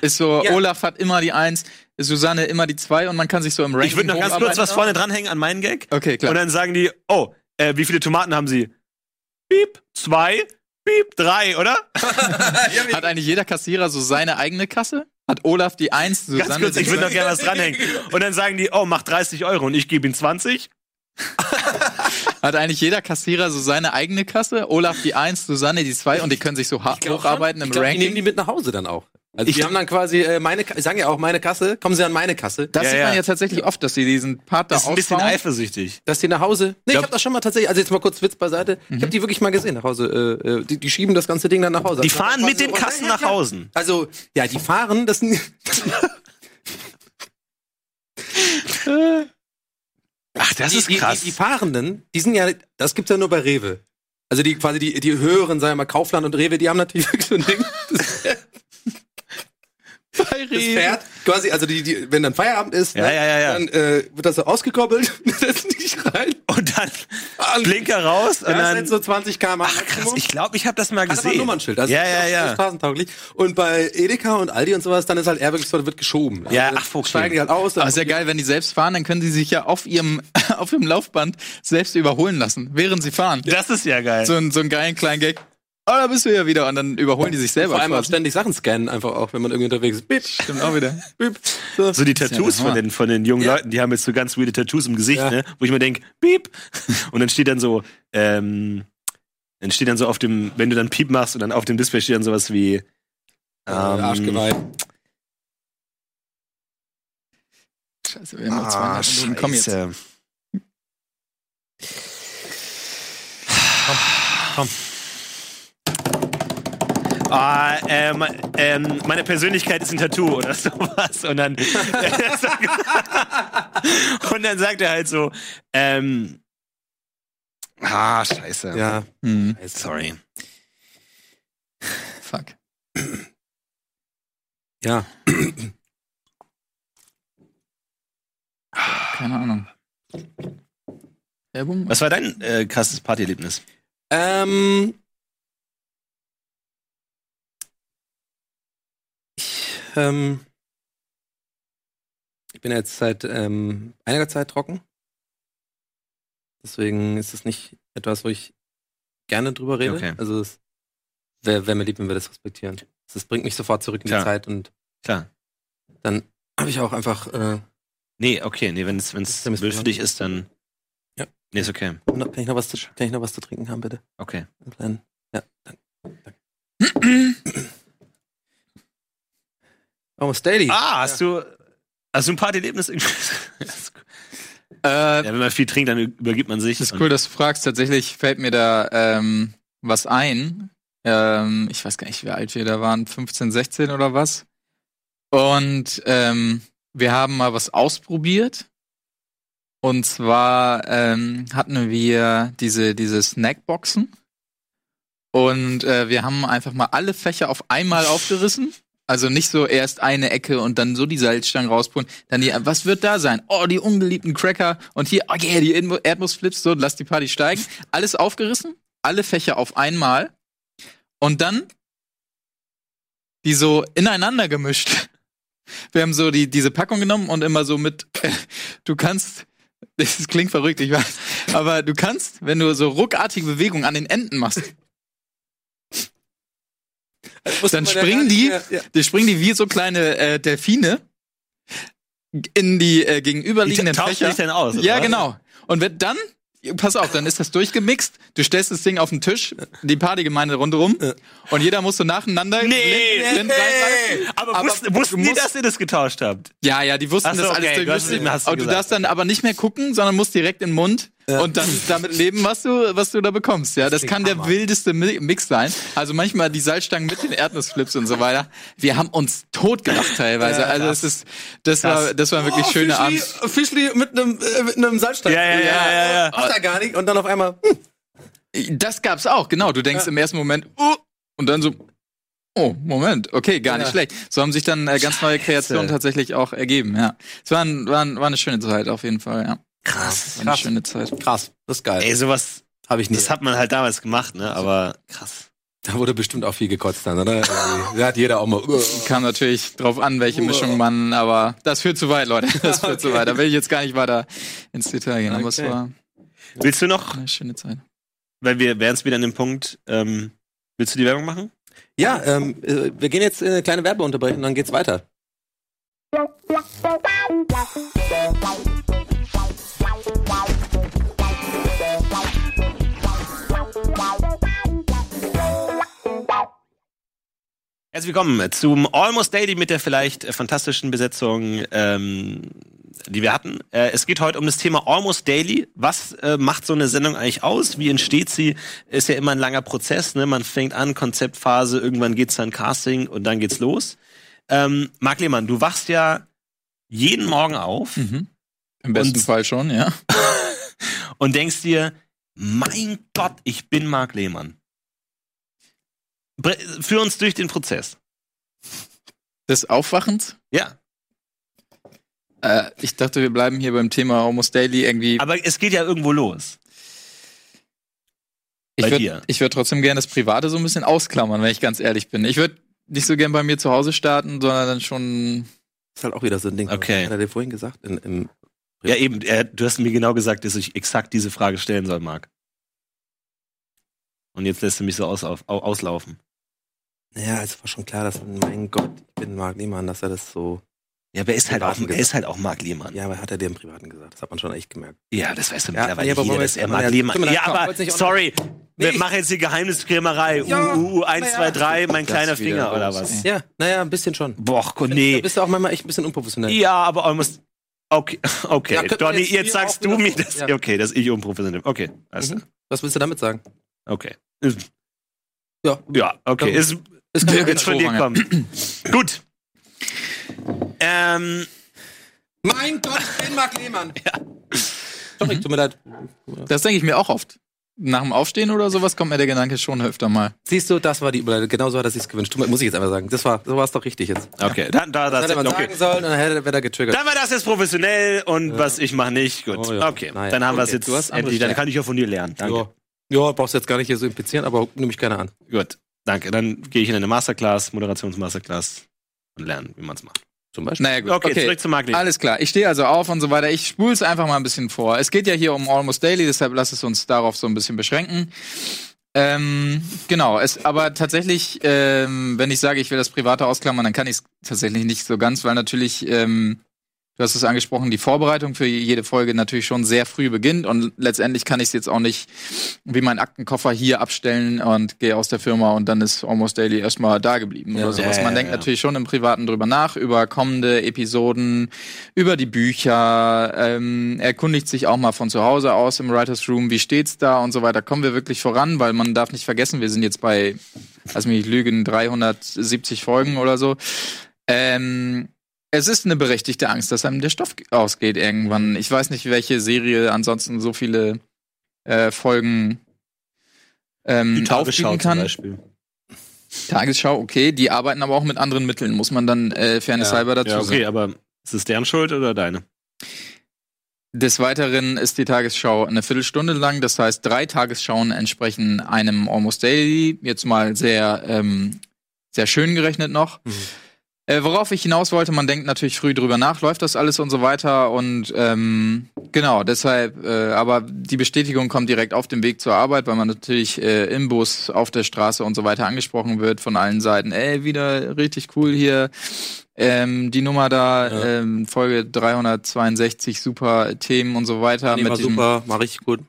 Ist so, Ja. Olaf hat immer die 1, Susanne immer die 2 und man kann sich so im Ranking Ich würde noch ganz kurz was vorne dranhängen an meinen Gag. Okay, klar. Und dann sagen die, oh, äh, wie viele Tomaten haben sie? Piep, zwei, piep, drei, oder? Hat eigentlich jeder Kassierer so seine eigene Kasse? Hat Olaf die 1, Susanne Ganz kurz, die ich würde noch zwei? gerne was dranhängen. Und dann sagen die, oh, mach 30 Euro und ich gebe ihnen 20. Hat eigentlich jeder Kassierer so seine eigene Kasse? Olaf die 1, Susanne die 2 und die können sich so hocharbeiten im ich glaub, Die nehmen Ranking? die mit nach Hause dann auch. Also Ich- die haben dann quasi äh, meine, Ka- sagen ja auch meine Kasse, kommen sie an meine Kasse, Das Ja, sieht ja. man ja tatsächlich oft, dass sie diesen Part da Das ist ein bisschen eifersüchtig. dass die nach Hause. Nee, ich Glaub- habe das schon mal tatsächlich, also jetzt mal kurz Witz beiseite. Ich habe die wirklich mal gesehen nach Hause. Äh, äh, die, die schieben das ganze Ding dann nach Hause. Die Also fahren mit den so- Kassen nach. Hause. Also, ja, die fahren, das sind. *laughs* Ach, das die, ist die, krass. Die, die Fahrenden, die sind ja, das gibt's ja nur bei Rewe. Also die quasi die, die höheren, sagen wir mal, Kaufland und Rewe, die haben natürlich wirklich so ein Ding. Das, das Pferd, quasi, also die, die, wenn dann Feierabend ist, Ja, ne, ja, ja, ja. dann äh, wird das so ausgekoppelt, *laughs* die sich rein. Und dann Und Blinker raus und das dann. sind so 20 km Ach krass, ich glaube, ich habe das mal Hat aber ein gesehen. Nummernschild, das ja, ist ja, ja. straßentauglich. Und bei Edeka und Aldi und sowas, dann ist halt eher wirklich so, wird geschoben. Ja, Also, ach, okay. Steigen die halt aus. Aber ist ja geil, wenn die selbst fahren, dann können sie sich ja auf ihrem, *laughs* auf ihrem Laufband selbst überholen lassen, während sie fahren. Das ist ja geil. So, einen- so einen geilen kleinen Gag. Oh, da bist du ja wieder. Und dann überholen die sich selber. Vor allem auch ständig Sachen scannen, einfach auch, wenn man irgendwie unterwegs ist. Bip, Stimmt auch wieder. *laughs* bip. So. So die ja Tattoos der von den, von den jungen Ja. Leuten, die haben jetzt so ganz weirde Tattoos im Gesicht, Ja. ne? Wo ich mir denk, piep. *laughs* Und dann steht dann so, ähm, dann steht dann so auf dem, wenn du dann piep machst und dann auf dem Display steht dann sowas wie, äh, ähm, Arschgeweih. Scheiße, wir haben noch ah, 200 Minuten. Komm jetzt. Scheiße. Komm. Ah, ähm, ähm, meine Persönlichkeit ist ein Tattoo oder *laughs* sowas. Und dann, *laughs* und dann sagt er halt so, ähm, ah, scheiße. Ja. Hm, Sorry. fuck. Ja. Keine Ahnung. Was war dein äh, krasses Partyerlebnis? Ähm. Ähm, ich bin jetzt seit ähm, einiger Zeit trocken. Deswegen ist es nicht etwas, wo ich gerne drüber rede. Okay. Also es wäre wär mir lieb, wenn wir das respektieren. Das bringt mich sofort zurück in Klar. die Zeit und Klar. dann habe ich auch einfach äh, Nee, okay, nee, wenn es wild für dich ist, dann. Ja. Nee, ist okay. kann ich noch was zu, kann ich noch was zu trinken haben, bitte? Okay. Einen kleinen. Ja, danke. *clears throat* Oh, Daily. Ah, hast du. Hast du ein Partyerlebnis? *laughs* Äh, ja, wenn man viel trinkt, dann übergibt man sich. Das ist cool, dass du fragst. Tatsächlich fällt mir da ähm, was ein. Ähm, ich weiß gar nicht, wie alt wir da waren, 15, 16 oder was. Und ähm, wir haben mal was ausprobiert. Und zwar ähm, hatten wir diese, diese Snackboxen. Und äh, wir haben einfach mal alle Fächer auf einmal aufgerissen. Also nicht so erst eine Ecke und dann so die Salzstangen rauspulen. Dann die, was wird da sein? Oh, die ungeliebten Cracker. Und hier, oh yeah, die Erdnu- Erdnussflips. So, lass die Party steigen. Alles aufgerissen. Alle Fächer auf einmal. Und dann die so ineinander gemischt. Wir haben so die, diese Packung genommen und immer so mit, *laughs* du kannst, *laughs* das klingt verrückt, ich weiß, aber du kannst, wenn du so ruckartige Bewegungen an den Enden machst, dann man ja springen die. Ja. die springen die wie so kleine äh, Delfine in die äh, Die gegenüberliegenden tauschen Fächer. sich dann aus. oder Ja, was? genau. Und wenn dann, pass auf, dann ist das durchgemixt. Du stellst das Ding auf den Tisch, die Partygemeinde rundherum, Ja. und jeder muss so nacheinander Nee, blind, blind reinreißen. Aber, Aber wussten, wussten du die, dass ihr das getauscht habt? Ja, ja, die wussten so, das alles okay, du hast hast du Aber du gesagt. darfst dann aber nicht mehr gucken, sondern musst direkt in den Mund und dann damit leben, was du, was du da bekommst. Ja, das, kann der wildeste Mi- Mix sein. Also manchmal die Salzstangen mit den Erdnussflips und so weiter. Wir haben uns totgelacht teilweise. also es ist, das war, das war wirklich schöne Abend. Fischli mit einem äh, mit einem Salzstein. Ja, ja, ja, ja, ja. Macht er gar nicht. Und dann auf einmal. Hm, Das gab's auch, genau. Du denkst im ersten Moment, oh, und dann so, oh, Moment, okay, gar nicht Ja. schlecht. So haben sich dann äh, ganz neue Kreationen tatsächlich auch ergeben, ja. Es war, ein, war, ein, war eine schöne Zeit auf jeden Fall, ja. Krass. War eine Krass. schöne Zeit. krass, das ist geil. Ey, sowas, Habe ich nicht. das hat man halt damals gemacht, ne? Aber krass. da wurde bestimmt auch viel gekotzt dann, oder? *laughs* da hat jeder auch mal. Kam natürlich drauf an, welche Mischung man, aber das führt zu weit, Leute. Das führt zu weit. Da will ich jetzt gar nicht weiter ins Detail gehen, aber es Okay. war Willst du noch, eine schöne Zeit. weil wir wären es wieder an dem Punkt, ähm, willst du die Werbung machen? Ja, ähm, äh, wir gehen jetzt in eine kleine Werbeunterbrechung, dann geht's weiter. Herzlich willkommen zum Almost Daily mit der vielleicht äh, fantastischen Besetzung, ähm, die wir hatten. Äh, es geht heute um das Thema Almost Daily. Was äh, macht so eine Sendung eigentlich aus? Wie entsteht sie? Ist ja immer ein langer Prozess. Ne? Man fängt an, Konzeptphase, irgendwann geht's dann Casting und dann geht's los. Ähm, Marc Lehmann, du wachst ja jeden Morgen auf Mhm. Im besten Fall schon, ja. *laughs* und denkst dir, mein Gott, ich bin Marc Lehmann. Führ uns durch den Prozess. Des Aufwachens. Ja. Äh, ich dachte, wir bleiben hier beim Thema Almost Daily irgendwie. Aber es geht ja irgendwo los. Ich bei würde dir. ich würd trotzdem gerne das Private so ein bisschen ausklammern, wenn ich ganz ehrlich bin. Ich würde nicht so gern bei mir zu Hause starten, sondern dann schon. ist halt auch wieder so ein Ding. Okay. Hat er dir vorhin gesagt? In, im, Ja, eben, äh, du hast mir genau gesagt, dass ich exakt diese Frage stellen soll, Marc. Und jetzt lässt du mich so aus, auf, au- auslaufen. Ja, es war schon klar, dass, mein Gott, ich bin Marc Niemann, dass er das so. Ja, aber er ist halt auch, er ist halt auch Marc Lehmann. Ja, Ja, aber hat er dir im Privaten gesagt. Das hat man schon echt gemerkt. das weißt du Ja, mittlerweile nee, aber wir dass er Marc ja, Lehmann. Ja, aber, sorry, wir Nee. machen jetzt die Geheimniskrämerei. Ja, Uh, uh, 1, na ja. 2, 3, mein Das kleiner Finger oder was? Ja, naja, ein bisschen schon. Boah, Gott, Da nee. bist du auch manchmal echt ein bisschen unprofessionell. Ja, aber almost. Okay, *laughs* okay. Ja, Donny, jetzt jetzt hier sagst du mir, dass, Ja. okay, dass ich unprofessionell bin. Okay, alles Mhm. Was willst du damit sagen? Okay. Ja. Ja, okay. Ja. Ist, Ist kein wird von dir kommen. *clears throat* Gut. Ähm, Mein Gott, Marc Lehmann. Ja. Sorry, tut mir leid. Das denke ich mir auch oft. Nach dem Aufstehen oder sowas kommt mir der Gedanke schon öfter mal. Siehst du, das war die Überleitung. Genau so hat er sich's gewünscht. Tut mir- Muss ich jetzt einfach sagen. Das war, so war es doch richtig jetzt. okay, dann, da, Das hätte man okay. sagen sollen und dann hätte, er getriggert. Dann war das jetzt professionell und was ich mache nicht. Gut. Oh ja. Okay, Naja, dann haben wir es okay. jetzt Du hast endlich. Dann kann ich ja von dir lernen. Danke. Ja. ja, brauchst du jetzt gar nicht hier so implizieren, aber nehme ich gerne an. Gut. Danke. Dann gehe ich in eine Masterclass, Moderationsmasterclass und lerne, wie man es macht. Zum Beispiel. Naja, gut. Okay, zurück zu Marc Lehmann. Alles klar. Ich stehe also auf und so weiter. Ich spule es einfach mal ein bisschen vor. Es geht ja hier um Almost Daily, deshalb lass es uns darauf so ein bisschen beschränken. Ähm, genau, es, aber tatsächlich, ähm, wenn ich sage, ich will das Private ausklammern, dann kann ich es tatsächlich nicht so ganz, weil natürlich, ähm, du hast es angesprochen, die Vorbereitung für jede Folge natürlich schon sehr früh beginnt und letztendlich kann ich es jetzt auch nicht wie mein Aktenkoffer hier abstellen und gehe aus der Firma und dann ist Almost Daily erstmal da geblieben Ja. oder sowas. Man ja, denkt ja. natürlich schon im Privaten drüber nach, über kommende Episoden, über die Bücher, ähm, erkundigt sich auch mal von zu Hause aus im Writers Room, wie steht's da und so weiter. Kommen wir wirklich voran, weil man darf nicht vergessen, wir sind jetzt bei, lass mich lügen, 370 Folgen oder so. Ähm, es ist eine berechtigte Angst, dass einem der Stoff ausgeht irgendwann. Ich weiß nicht, welche Serie ansonsten so viele äh, Folgen ähm, aufbieten kann. Beispiel. Tagesschau, okay, die arbeiten aber auch mit anderen Mitteln, muss man dann äh, fairness Ja. halber dazu Ja, sagen. okay, aber ist es deren Schuld oder deine? Des Weiteren ist die Tagesschau eine Viertelstunde lang, das heißt, drei Tagesschauen entsprechen einem Almost Daily, jetzt mal sehr, ähm, sehr schön gerechnet noch. Mhm. Äh, worauf ich hinaus wollte, man denkt natürlich früh drüber nach, läuft das alles und so weiter und ähm, genau, deshalb, äh, aber die Bestätigung kommt direkt auf dem Weg zur Arbeit, weil man natürlich äh, im Bus, auf der Straße und so weiter angesprochen wird von allen Seiten, ey, wieder richtig cool hier, ähm, die Nummer da, Ja. ähm, Folge 362, super Themen und so weiter. Die war diesem- super, war richtig gut.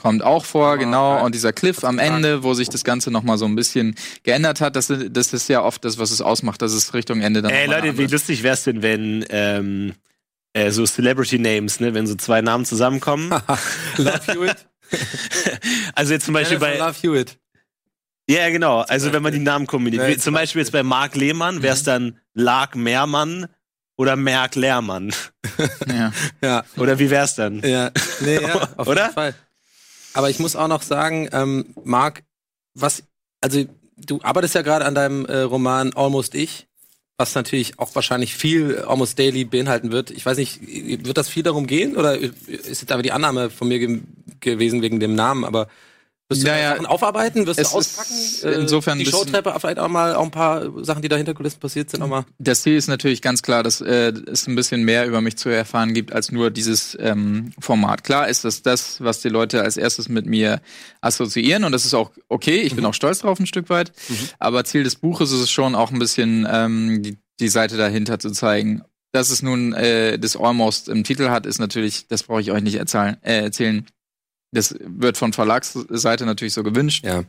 Kommt auch vor, Ah, genau. geil. Und dieser Cliff am Ende, wo sich das Ganze nochmal so ein bisschen geändert hat, das, das ist ja oft das, was es ausmacht, dass es Richtung Ende dann Ey, Leute, wie anders- lustig wär's denn, wenn ähm, äh, so Celebrity Names, ne, wenn so zwei Namen zusammenkommen. *laughs* Love Hewitt. *laughs* also jetzt zum Beispiel bei. Love Hewitt. Ja, genau. Also wenn man die Namen kombiniert. Ja, Wie, zum Beispiel jetzt bei Mark Lehmann wäre es dann Lark Mehrmann oder Merk Lehrmann. Ja. *laughs* Ja, Oder wie wär's dann? ja. Nee, ja, auf Oder? jeden Fall. Aber ich muss auch noch sagen, ähm, Marc, was, also du arbeitest ja gerade an deinem äh, Roman Almost Ich, was natürlich auch wahrscheinlich viel Almost Daily beinhalten wird. Ich weiß nicht, wird das viel darum gehen oder ist jetzt aber die Annahme von mir ge gewesen wegen dem Namen, aber wirst du Naja, Sachen aufarbeiten, wirst du auspacken? ist insofern die Showtreppe, vielleicht auch mal auch ein paar Sachen, die da hinter Kulissen passiert sind, auch mal. Das Ziel ist natürlich ganz klar, dass äh, es ein bisschen mehr über mich zu erfahren gibt als nur dieses ähm, Format. Klar ist das das, was die Leute als erstes mit mir assoziieren und das ist auch okay. Ich bin auch stolz drauf ein Stück weit. Aber Ziel des Buches ist es schon auch ein bisschen ähm, die, die Seite dahinter zu zeigen. Dass es nun äh, das Almost im Titel hat, ist natürlich, das brauche ich euch nicht erzählen. Äh, erzählen. Das wird von Verlagsseite natürlich so gewünscht. Ja.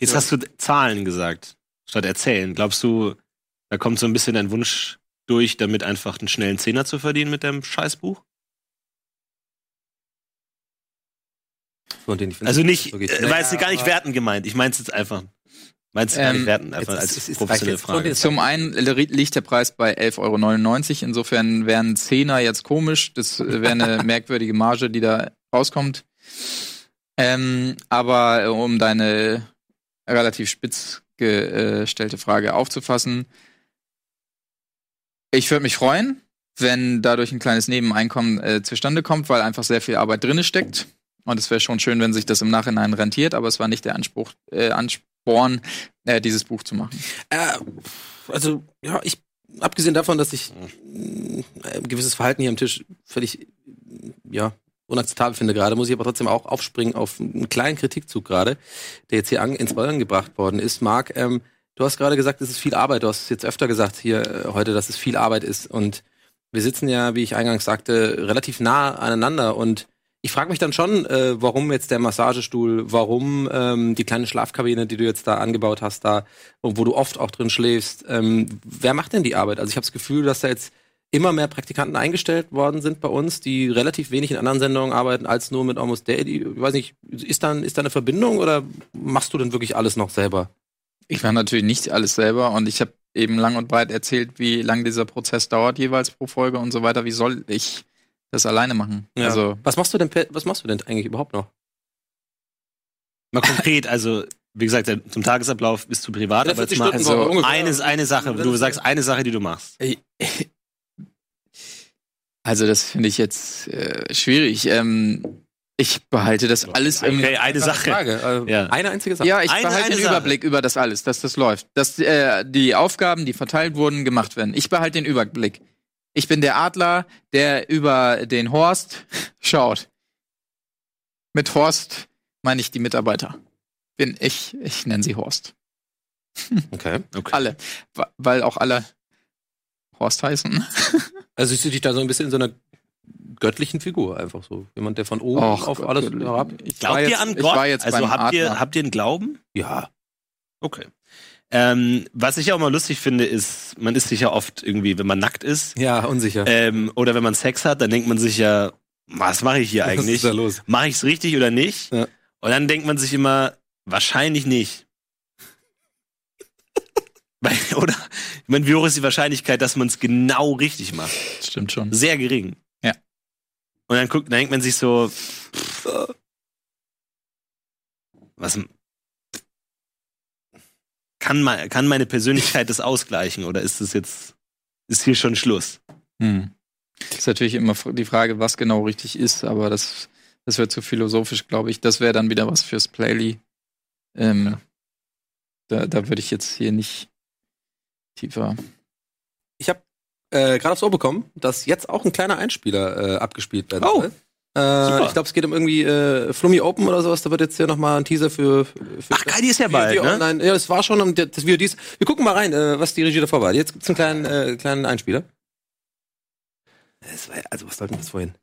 Jetzt hast du Zahlen gesagt, statt erzählen. Glaubst du, da kommt so ein bisschen dein Wunsch durch, damit einfach einen schnellen Zehner zu verdienen mit deinem Scheißbuch? Also nicht, äh, war jetzt gar nicht werten gemeint. Ich meinte jetzt einfach. Meinst du gar nicht Ähm, werten, einfach jetzt als ist- es ist- professionelle jetzt- Frage. Zum einen liegt der Preis bei 11,99 Euro. Insofern wären Zehner jetzt komisch. Das wäre eine *laughs* merkwürdige Marge, die da rauskommt. Ähm, aber äh, um deine relativ spitz gestellte Frage aufzufassen, ich würde mich freuen, wenn dadurch ein kleines Nebeneinkommen äh, zustande kommt, weil einfach sehr viel Arbeit drinne steckt. Und es wäre schon schön, wenn sich das im Nachhinein rentiert, aber es war nicht der Anspruch, äh, Ansporn, äh, dieses Buch zu machen. Äh, also, ja, ich, abgesehen davon, dass ich mh, ein gewisses Verhalten hier am Tisch völlig, ja, unakzeptabel finde gerade, muss ich aber trotzdem auch aufspringen auf einen kleinen Kritikzug gerade, der jetzt hier an, ins Rollen gebracht worden ist. Marc, ähm, du hast gerade gesagt, es ist viel Arbeit. Du hast es jetzt öfter gesagt hier äh, heute, dass es viel Arbeit ist. Und wir sitzen ja, wie ich eingangs sagte, relativ nah aneinander und ich frage mich dann schon, äh, warum jetzt der Massagestuhl, warum ähm, die kleine Schlafkabine, die du jetzt da angebaut hast, da, wo wo du oft auch drin schläfst. Ähm, wer macht denn die Arbeit? Also ich habe das Gefühl, dass da jetzt immer mehr Praktikanten eingestellt worden sind bei uns, die relativ wenig in anderen Sendungen arbeiten als nur mit Almost Daily. Ich weiß nicht, ist da, ist da eine Verbindung oder machst du denn wirklich alles noch selber? Ich mache natürlich nicht alles selber und ich habe eben lang und breit erzählt, wie lang dieser Prozess dauert jeweils pro Folge und so weiter. Wie soll ich das alleine machen? Also was machst du denn, was machst du denn eigentlich überhaupt noch? Mal konkret, also wie gesagt, zum Tagesablauf bist du privat, Ja, aber jetzt 40 mal also eine, eine Sache, du sagst eine Sache, die du machst. Also das finde ich jetzt äh, schwierig. Ähm, ich behalte das alles im Okay, eine Sache. Frage. Äh, Ja. Eine einzige Sache. Ja, ich Eine- behalte den. Überblick über das alles, dass das läuft. Dass äh, die Aufgaben, die verteilt wurden, gemacht werden. Ich behalte den Überblick. Ich bin der Adler, der über den Horst *laughs* schaut. Mit Horst meine ich die Mitarbeiter. Bin ich, ich nenne sie Horst. *laughs* Okay. Okay. Alle. Weil auch alle Horst heißen. *laughs* Also siehst du dich da so ein bisschen in so einer göttlichen Figur einfach so. Jemand, der von oben Och, auf Gott, alles herab. Ich Glaubt war jetzt, ihr an ich Gott? war jetzt also beim habt ihr, habt ihr einen Glauben? Ja. Okay. Ähm, was ich auch mal lustig finde, ist, man ist sich ja oft irgendwie, wenn man nackt ist, Ja, unsicher. ähm, oder wenn man Sex hat, dann denkt man sich ja, was mache ich hier *laughs* Was eigentlich? ist da los? Mache ich es richtig oder nicht? Ja. Und dann denkt man sich immer, wahrscheinlich nicht. *laughs* Oder? Ich meine, wie hoch ist die Wahrscheinlichkeit, dass man es genau richtig macht? Stimmt schon. Sehr gering. Ja. Und dann guckt, dann denkt man sich so, pff, was kann, mein, kann meine Persönlichkeit das ausgleichen oder ist es jetzt, ist hier schon Schluss? Hm. Das ist natürlich immer die Frage, was genau richtig ist, aber das, das wird zu philosophisch, glaube ich. Das wäre dann wieder was fürs Playly. Ähm, Da, da würde ich jetzt hier nicht tiefer. Ich habe äh, gerade aufs Ohr bekommen, dass jetzt auch ein kleiner Einspieler äh, abgespielt werden Oh. Äh, ich glaube, es geht um irgendwie äh, Flummi Open oder sowas. Da wird jetzt hier nochmal ein Teaser für. für Ach, Kali ist ja bald, VOD ne? online. Ja, das war schon um das Video dies. Wir gucken mal rein, äh, was die Regie davor war. Jetzt gibt's einen kleinen, äh, kleinen Einspieler. War, also was sollte das vorhin?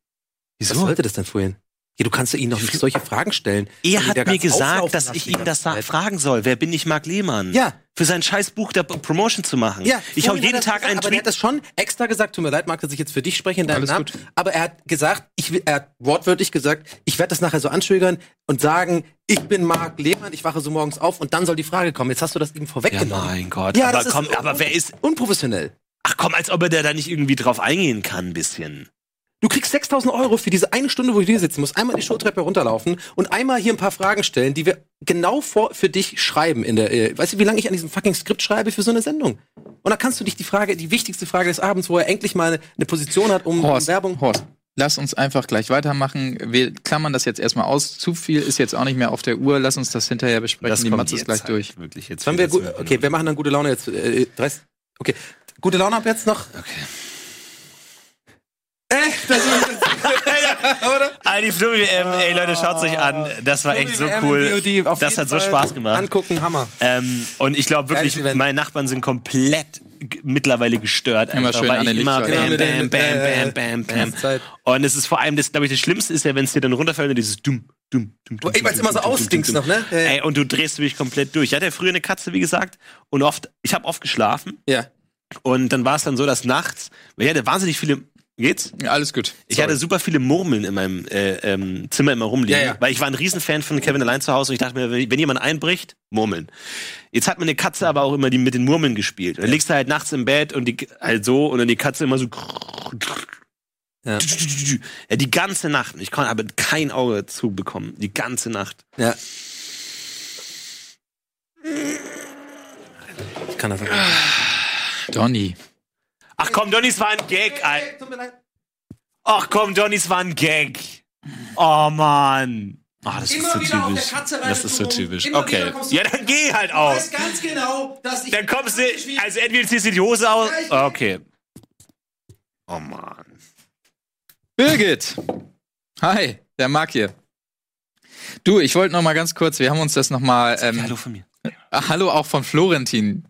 Was Wieso? sollte das denn vorhin? Ja, du kannst ja ihn doch nicht solche Fragen stellen. Er hat mir gesagt, dass ich ihn das fragen soll. Wer bin ich, Marc Lehmann? Ja. Für sein scheiß Buch der Promotion zu machen. Ja, ich vorhin jeden er Tag gesagt, einen aber Tweet. hat das schon extra gesagt. Tut mir leid, Marc, dass ich jetzt für dich spreche in deinem Alles Namen. gut. Aber er hat gesagt, ich er hat wortwörtlich gesagt, ich werde das nachher so anschwögern und sagen, ich bin Marc Lehmann, ich wache so morgens auf und dann soll die Frage kommen. Jetzt hast du das eben Ja, vorweggenommen. mein Gott. Ja, aber das ist komm, aber wer ist. Unprofessionell. Ach komm, als ob er da nicht irgendwie drauf eingehen kann, ein bisschen. Du kriegst 6000 Euro für diese eine Stunde, wo du hier sitzen musst. Einmal die Showtreppe runterlaufen und einmal hier ein paar Fragen stellen, die wir genau vor, für dich schreiben in der, äh, weißt du, wie lange ich an diesem fucking Skript schreibe für so eine Sendung? Und dann kannst du dich die Frage, die wichtigste Frage des Abends, wo er endlich mal eine, eine Position hat, um Horst, Werbung. Horst, lass uns einfach gleich weitermachen. Wir klammern das jetzt erstmal aus. Zu viel ist jetzt auch nicht mehr auf der Uhr. Lass uns das hinterher besprechen. Die Matze ist gleich halt durch. Wirklich jetzt Sollen wir gut, okay, wir machen dann gute Laune jetzt. Äh, 30, okay, gute Laune ab jetzt noch. Okay. Äh, das ist, *laughs* oder? Die Flummi WM, ey Leute, schaut's euch an. Das war echt so cool. Das hat so Spaß gemacht. Angucken, Hammer. Ähm, und ich glaube wirklich, meine Nachbarn sind komplett mittlerweile gestört. Immer einfach, schön weil an den ich immer bam, Immer bam, bam, äh, bam, bam, bam. Zeit. Und es ist vor allem, das glaube ich, das Schlimmste ist ja, wenn es dir dann runterfällt und dieses dumm, dumm, dumm, dumm. Ey, weil es immer so dumm, noch, ne? Ey, und du drehst dich komplett durch. Ich hatte ja früher eine Katze, wie gesagt, und oft, ich habe oft geschlafen ja. und dann war es dann so, dass nachts, weil ich hatte wahnsinnig viele, geht's? Ja, alles gut. Ich Sorry. hatte super viele Murmeln in meinem äh, ähm, Zimmer immer rumliegen, Ja, ja. weil ich war ein Riesenfan von Kevin allein zu Hause und ich dachte mir, wenn jemand einbricht, Murmeln. Jetzt hat meine Katze aber auch immer die mit den Murmeln gespielt. Und dann liegst du halt nachts im Bett und die halt so und dann die Katze immer so Ja. ja, die ganze Nacht. Ich konnte aber kein Auge zubekommen. Die ganze Nacht. Ja. Ich kann das nicht. Donny. Ach komm, Donnys war ein Gag. Al- Tut mir leid. Ach komm, Donnys war ein Gag. Oh Mann. Ah, das Immer ist so wieder auf der typisch. Katze rein Das ist so typisch. Immer Okay. Ja, dann geh halt Ich auch. weiß ganz genau, dass ich. Dann kommst du, also entweder ziehst du die Hose aus. Ich- Okay. Oh Mann. Birgit. Hi, der Marc hier. Du, ich wollte noch mal ganz kurz, wir haben uns das noch mal ähm, Hallo von mir. ah, hallo auch von Florentin.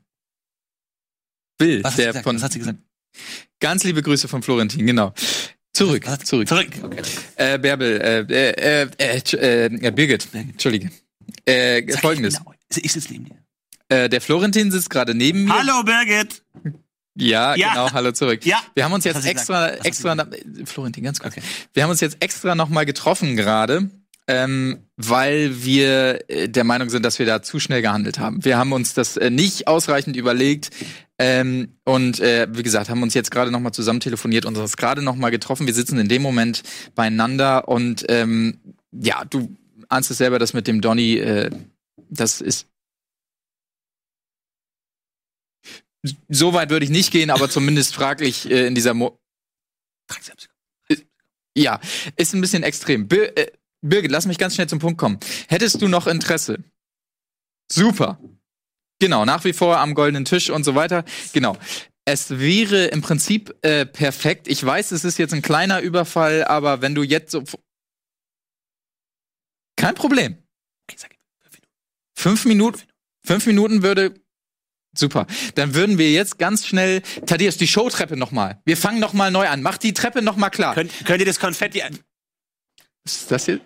Bill, Was hat, sie der gesagt? von Was hat sie gesagt? Ganz liebe Grüße von Florentin, genau. Zurück, zurück. Zurück. Okay. Äh, Bärbel, äh, äh, äh, äh, äh, äh, Birgit, Entschuldige. Äh, Folgendes. Genau. Ich sitze neben dir. Äh, der Florentin sitzt gerade neben mir. Hallo Birgit. Ja, Ja. genau, hallo zurück. Ja. Wir haben uns jetzt extra, extra, Florentin, ganz kurz. Okay. Wir haben uns jetzt extra nochmal getroffen gerade, ähm, weil wir äh, der Meinung sind, dass wir da zu schnell gehandelt haben. Wir haben uns das äh, nicht ausreichend überlegt ähm, und äh, wie gesagt, haben uns jetzt gerade nochmal zusammen telefoniert und uns gerade nochmal getroffen. Wir sitzen in dem Moment beieinander und ähm, ja, du ahnst es selber, das mit dem Donny, äh, das ist so weit würde ich nicht gehen, aber zumindest fraglich äh, in dieser Mo ja, ist ein bisschen extrem. Bir äh, Birgit, lass mich ganz schnell zum Punkt kommen. Hättest du noch Interesse? Super. Genau, nach wie vor am goldenen Tisch und so weiter. Genau. Es wäre im Prinzip äh, perfekt. Ich weiß, es ist jetzt ein kleiner Überfall, aber wenn du jetzt so. Kein Problem. Fünf Minuten. Fünf Minuten würde. Super. Dann würden wir jetzt ganz schnell. Thaddeus, die Showtreppe nochmal. Wir fangen nochmal neu an. Mach die Treppe nochmal klar. Könnt, könnt ihr das Konfetti. Was ist das hier?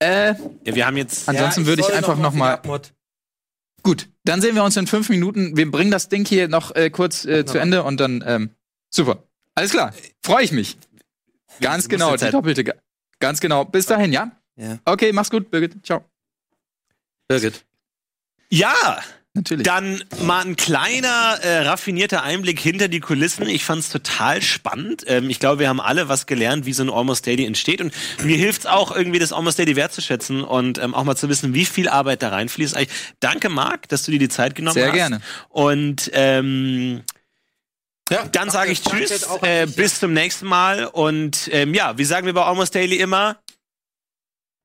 Äh, Ja, wir haben jetzt. Ansonsten würde ich soll einfach noch für die mal- Abmod. Gut. Dann sehen wir uns in fünf Minuten. Wir bringen das Ding hier noch äh, kurz äh, zu. Ende und dann, ähm, super. Alles klar. Freue ich mich. Ganz genau, die doppelte. Ganz genau. Bis dahin, ja? Ja. Okay, mach's gut, Birgit. Ciao. Birgit. Ja, Natürlich. dann mal ein kleiner, äh, raffinierter Einblick hinter die Kulissen. Ich fand's total spannend. Ähm, ich glaube, wir haben alle was gelernt, wie so ein Almost Daily entsteht. Und mir hilft's auch, irgendwie das Almost Daily wertzuschätzen und ähm, auch mal zu wissen, wie viel Arbeit da reinfließt. Eigentlich, danke, Marc, dass du dir die Zeit genommen Sehr hast. gerne. Und ähm, Ja, dann sage ich Tschüss, äh, bis zum nächsten Mal. Und ähm, ja, wie sagen wir bei Almost Daily immer?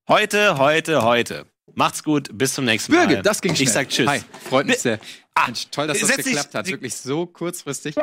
Heute, heute, heute. Macht's gut, bis zum nächsten Mal. Birgit, das ging schnell. Ich sag Tschüss. Hi, freut mich sehr. Ah, Mensch, toll, dass das geklappt hat. Wirklich so kurzfristig.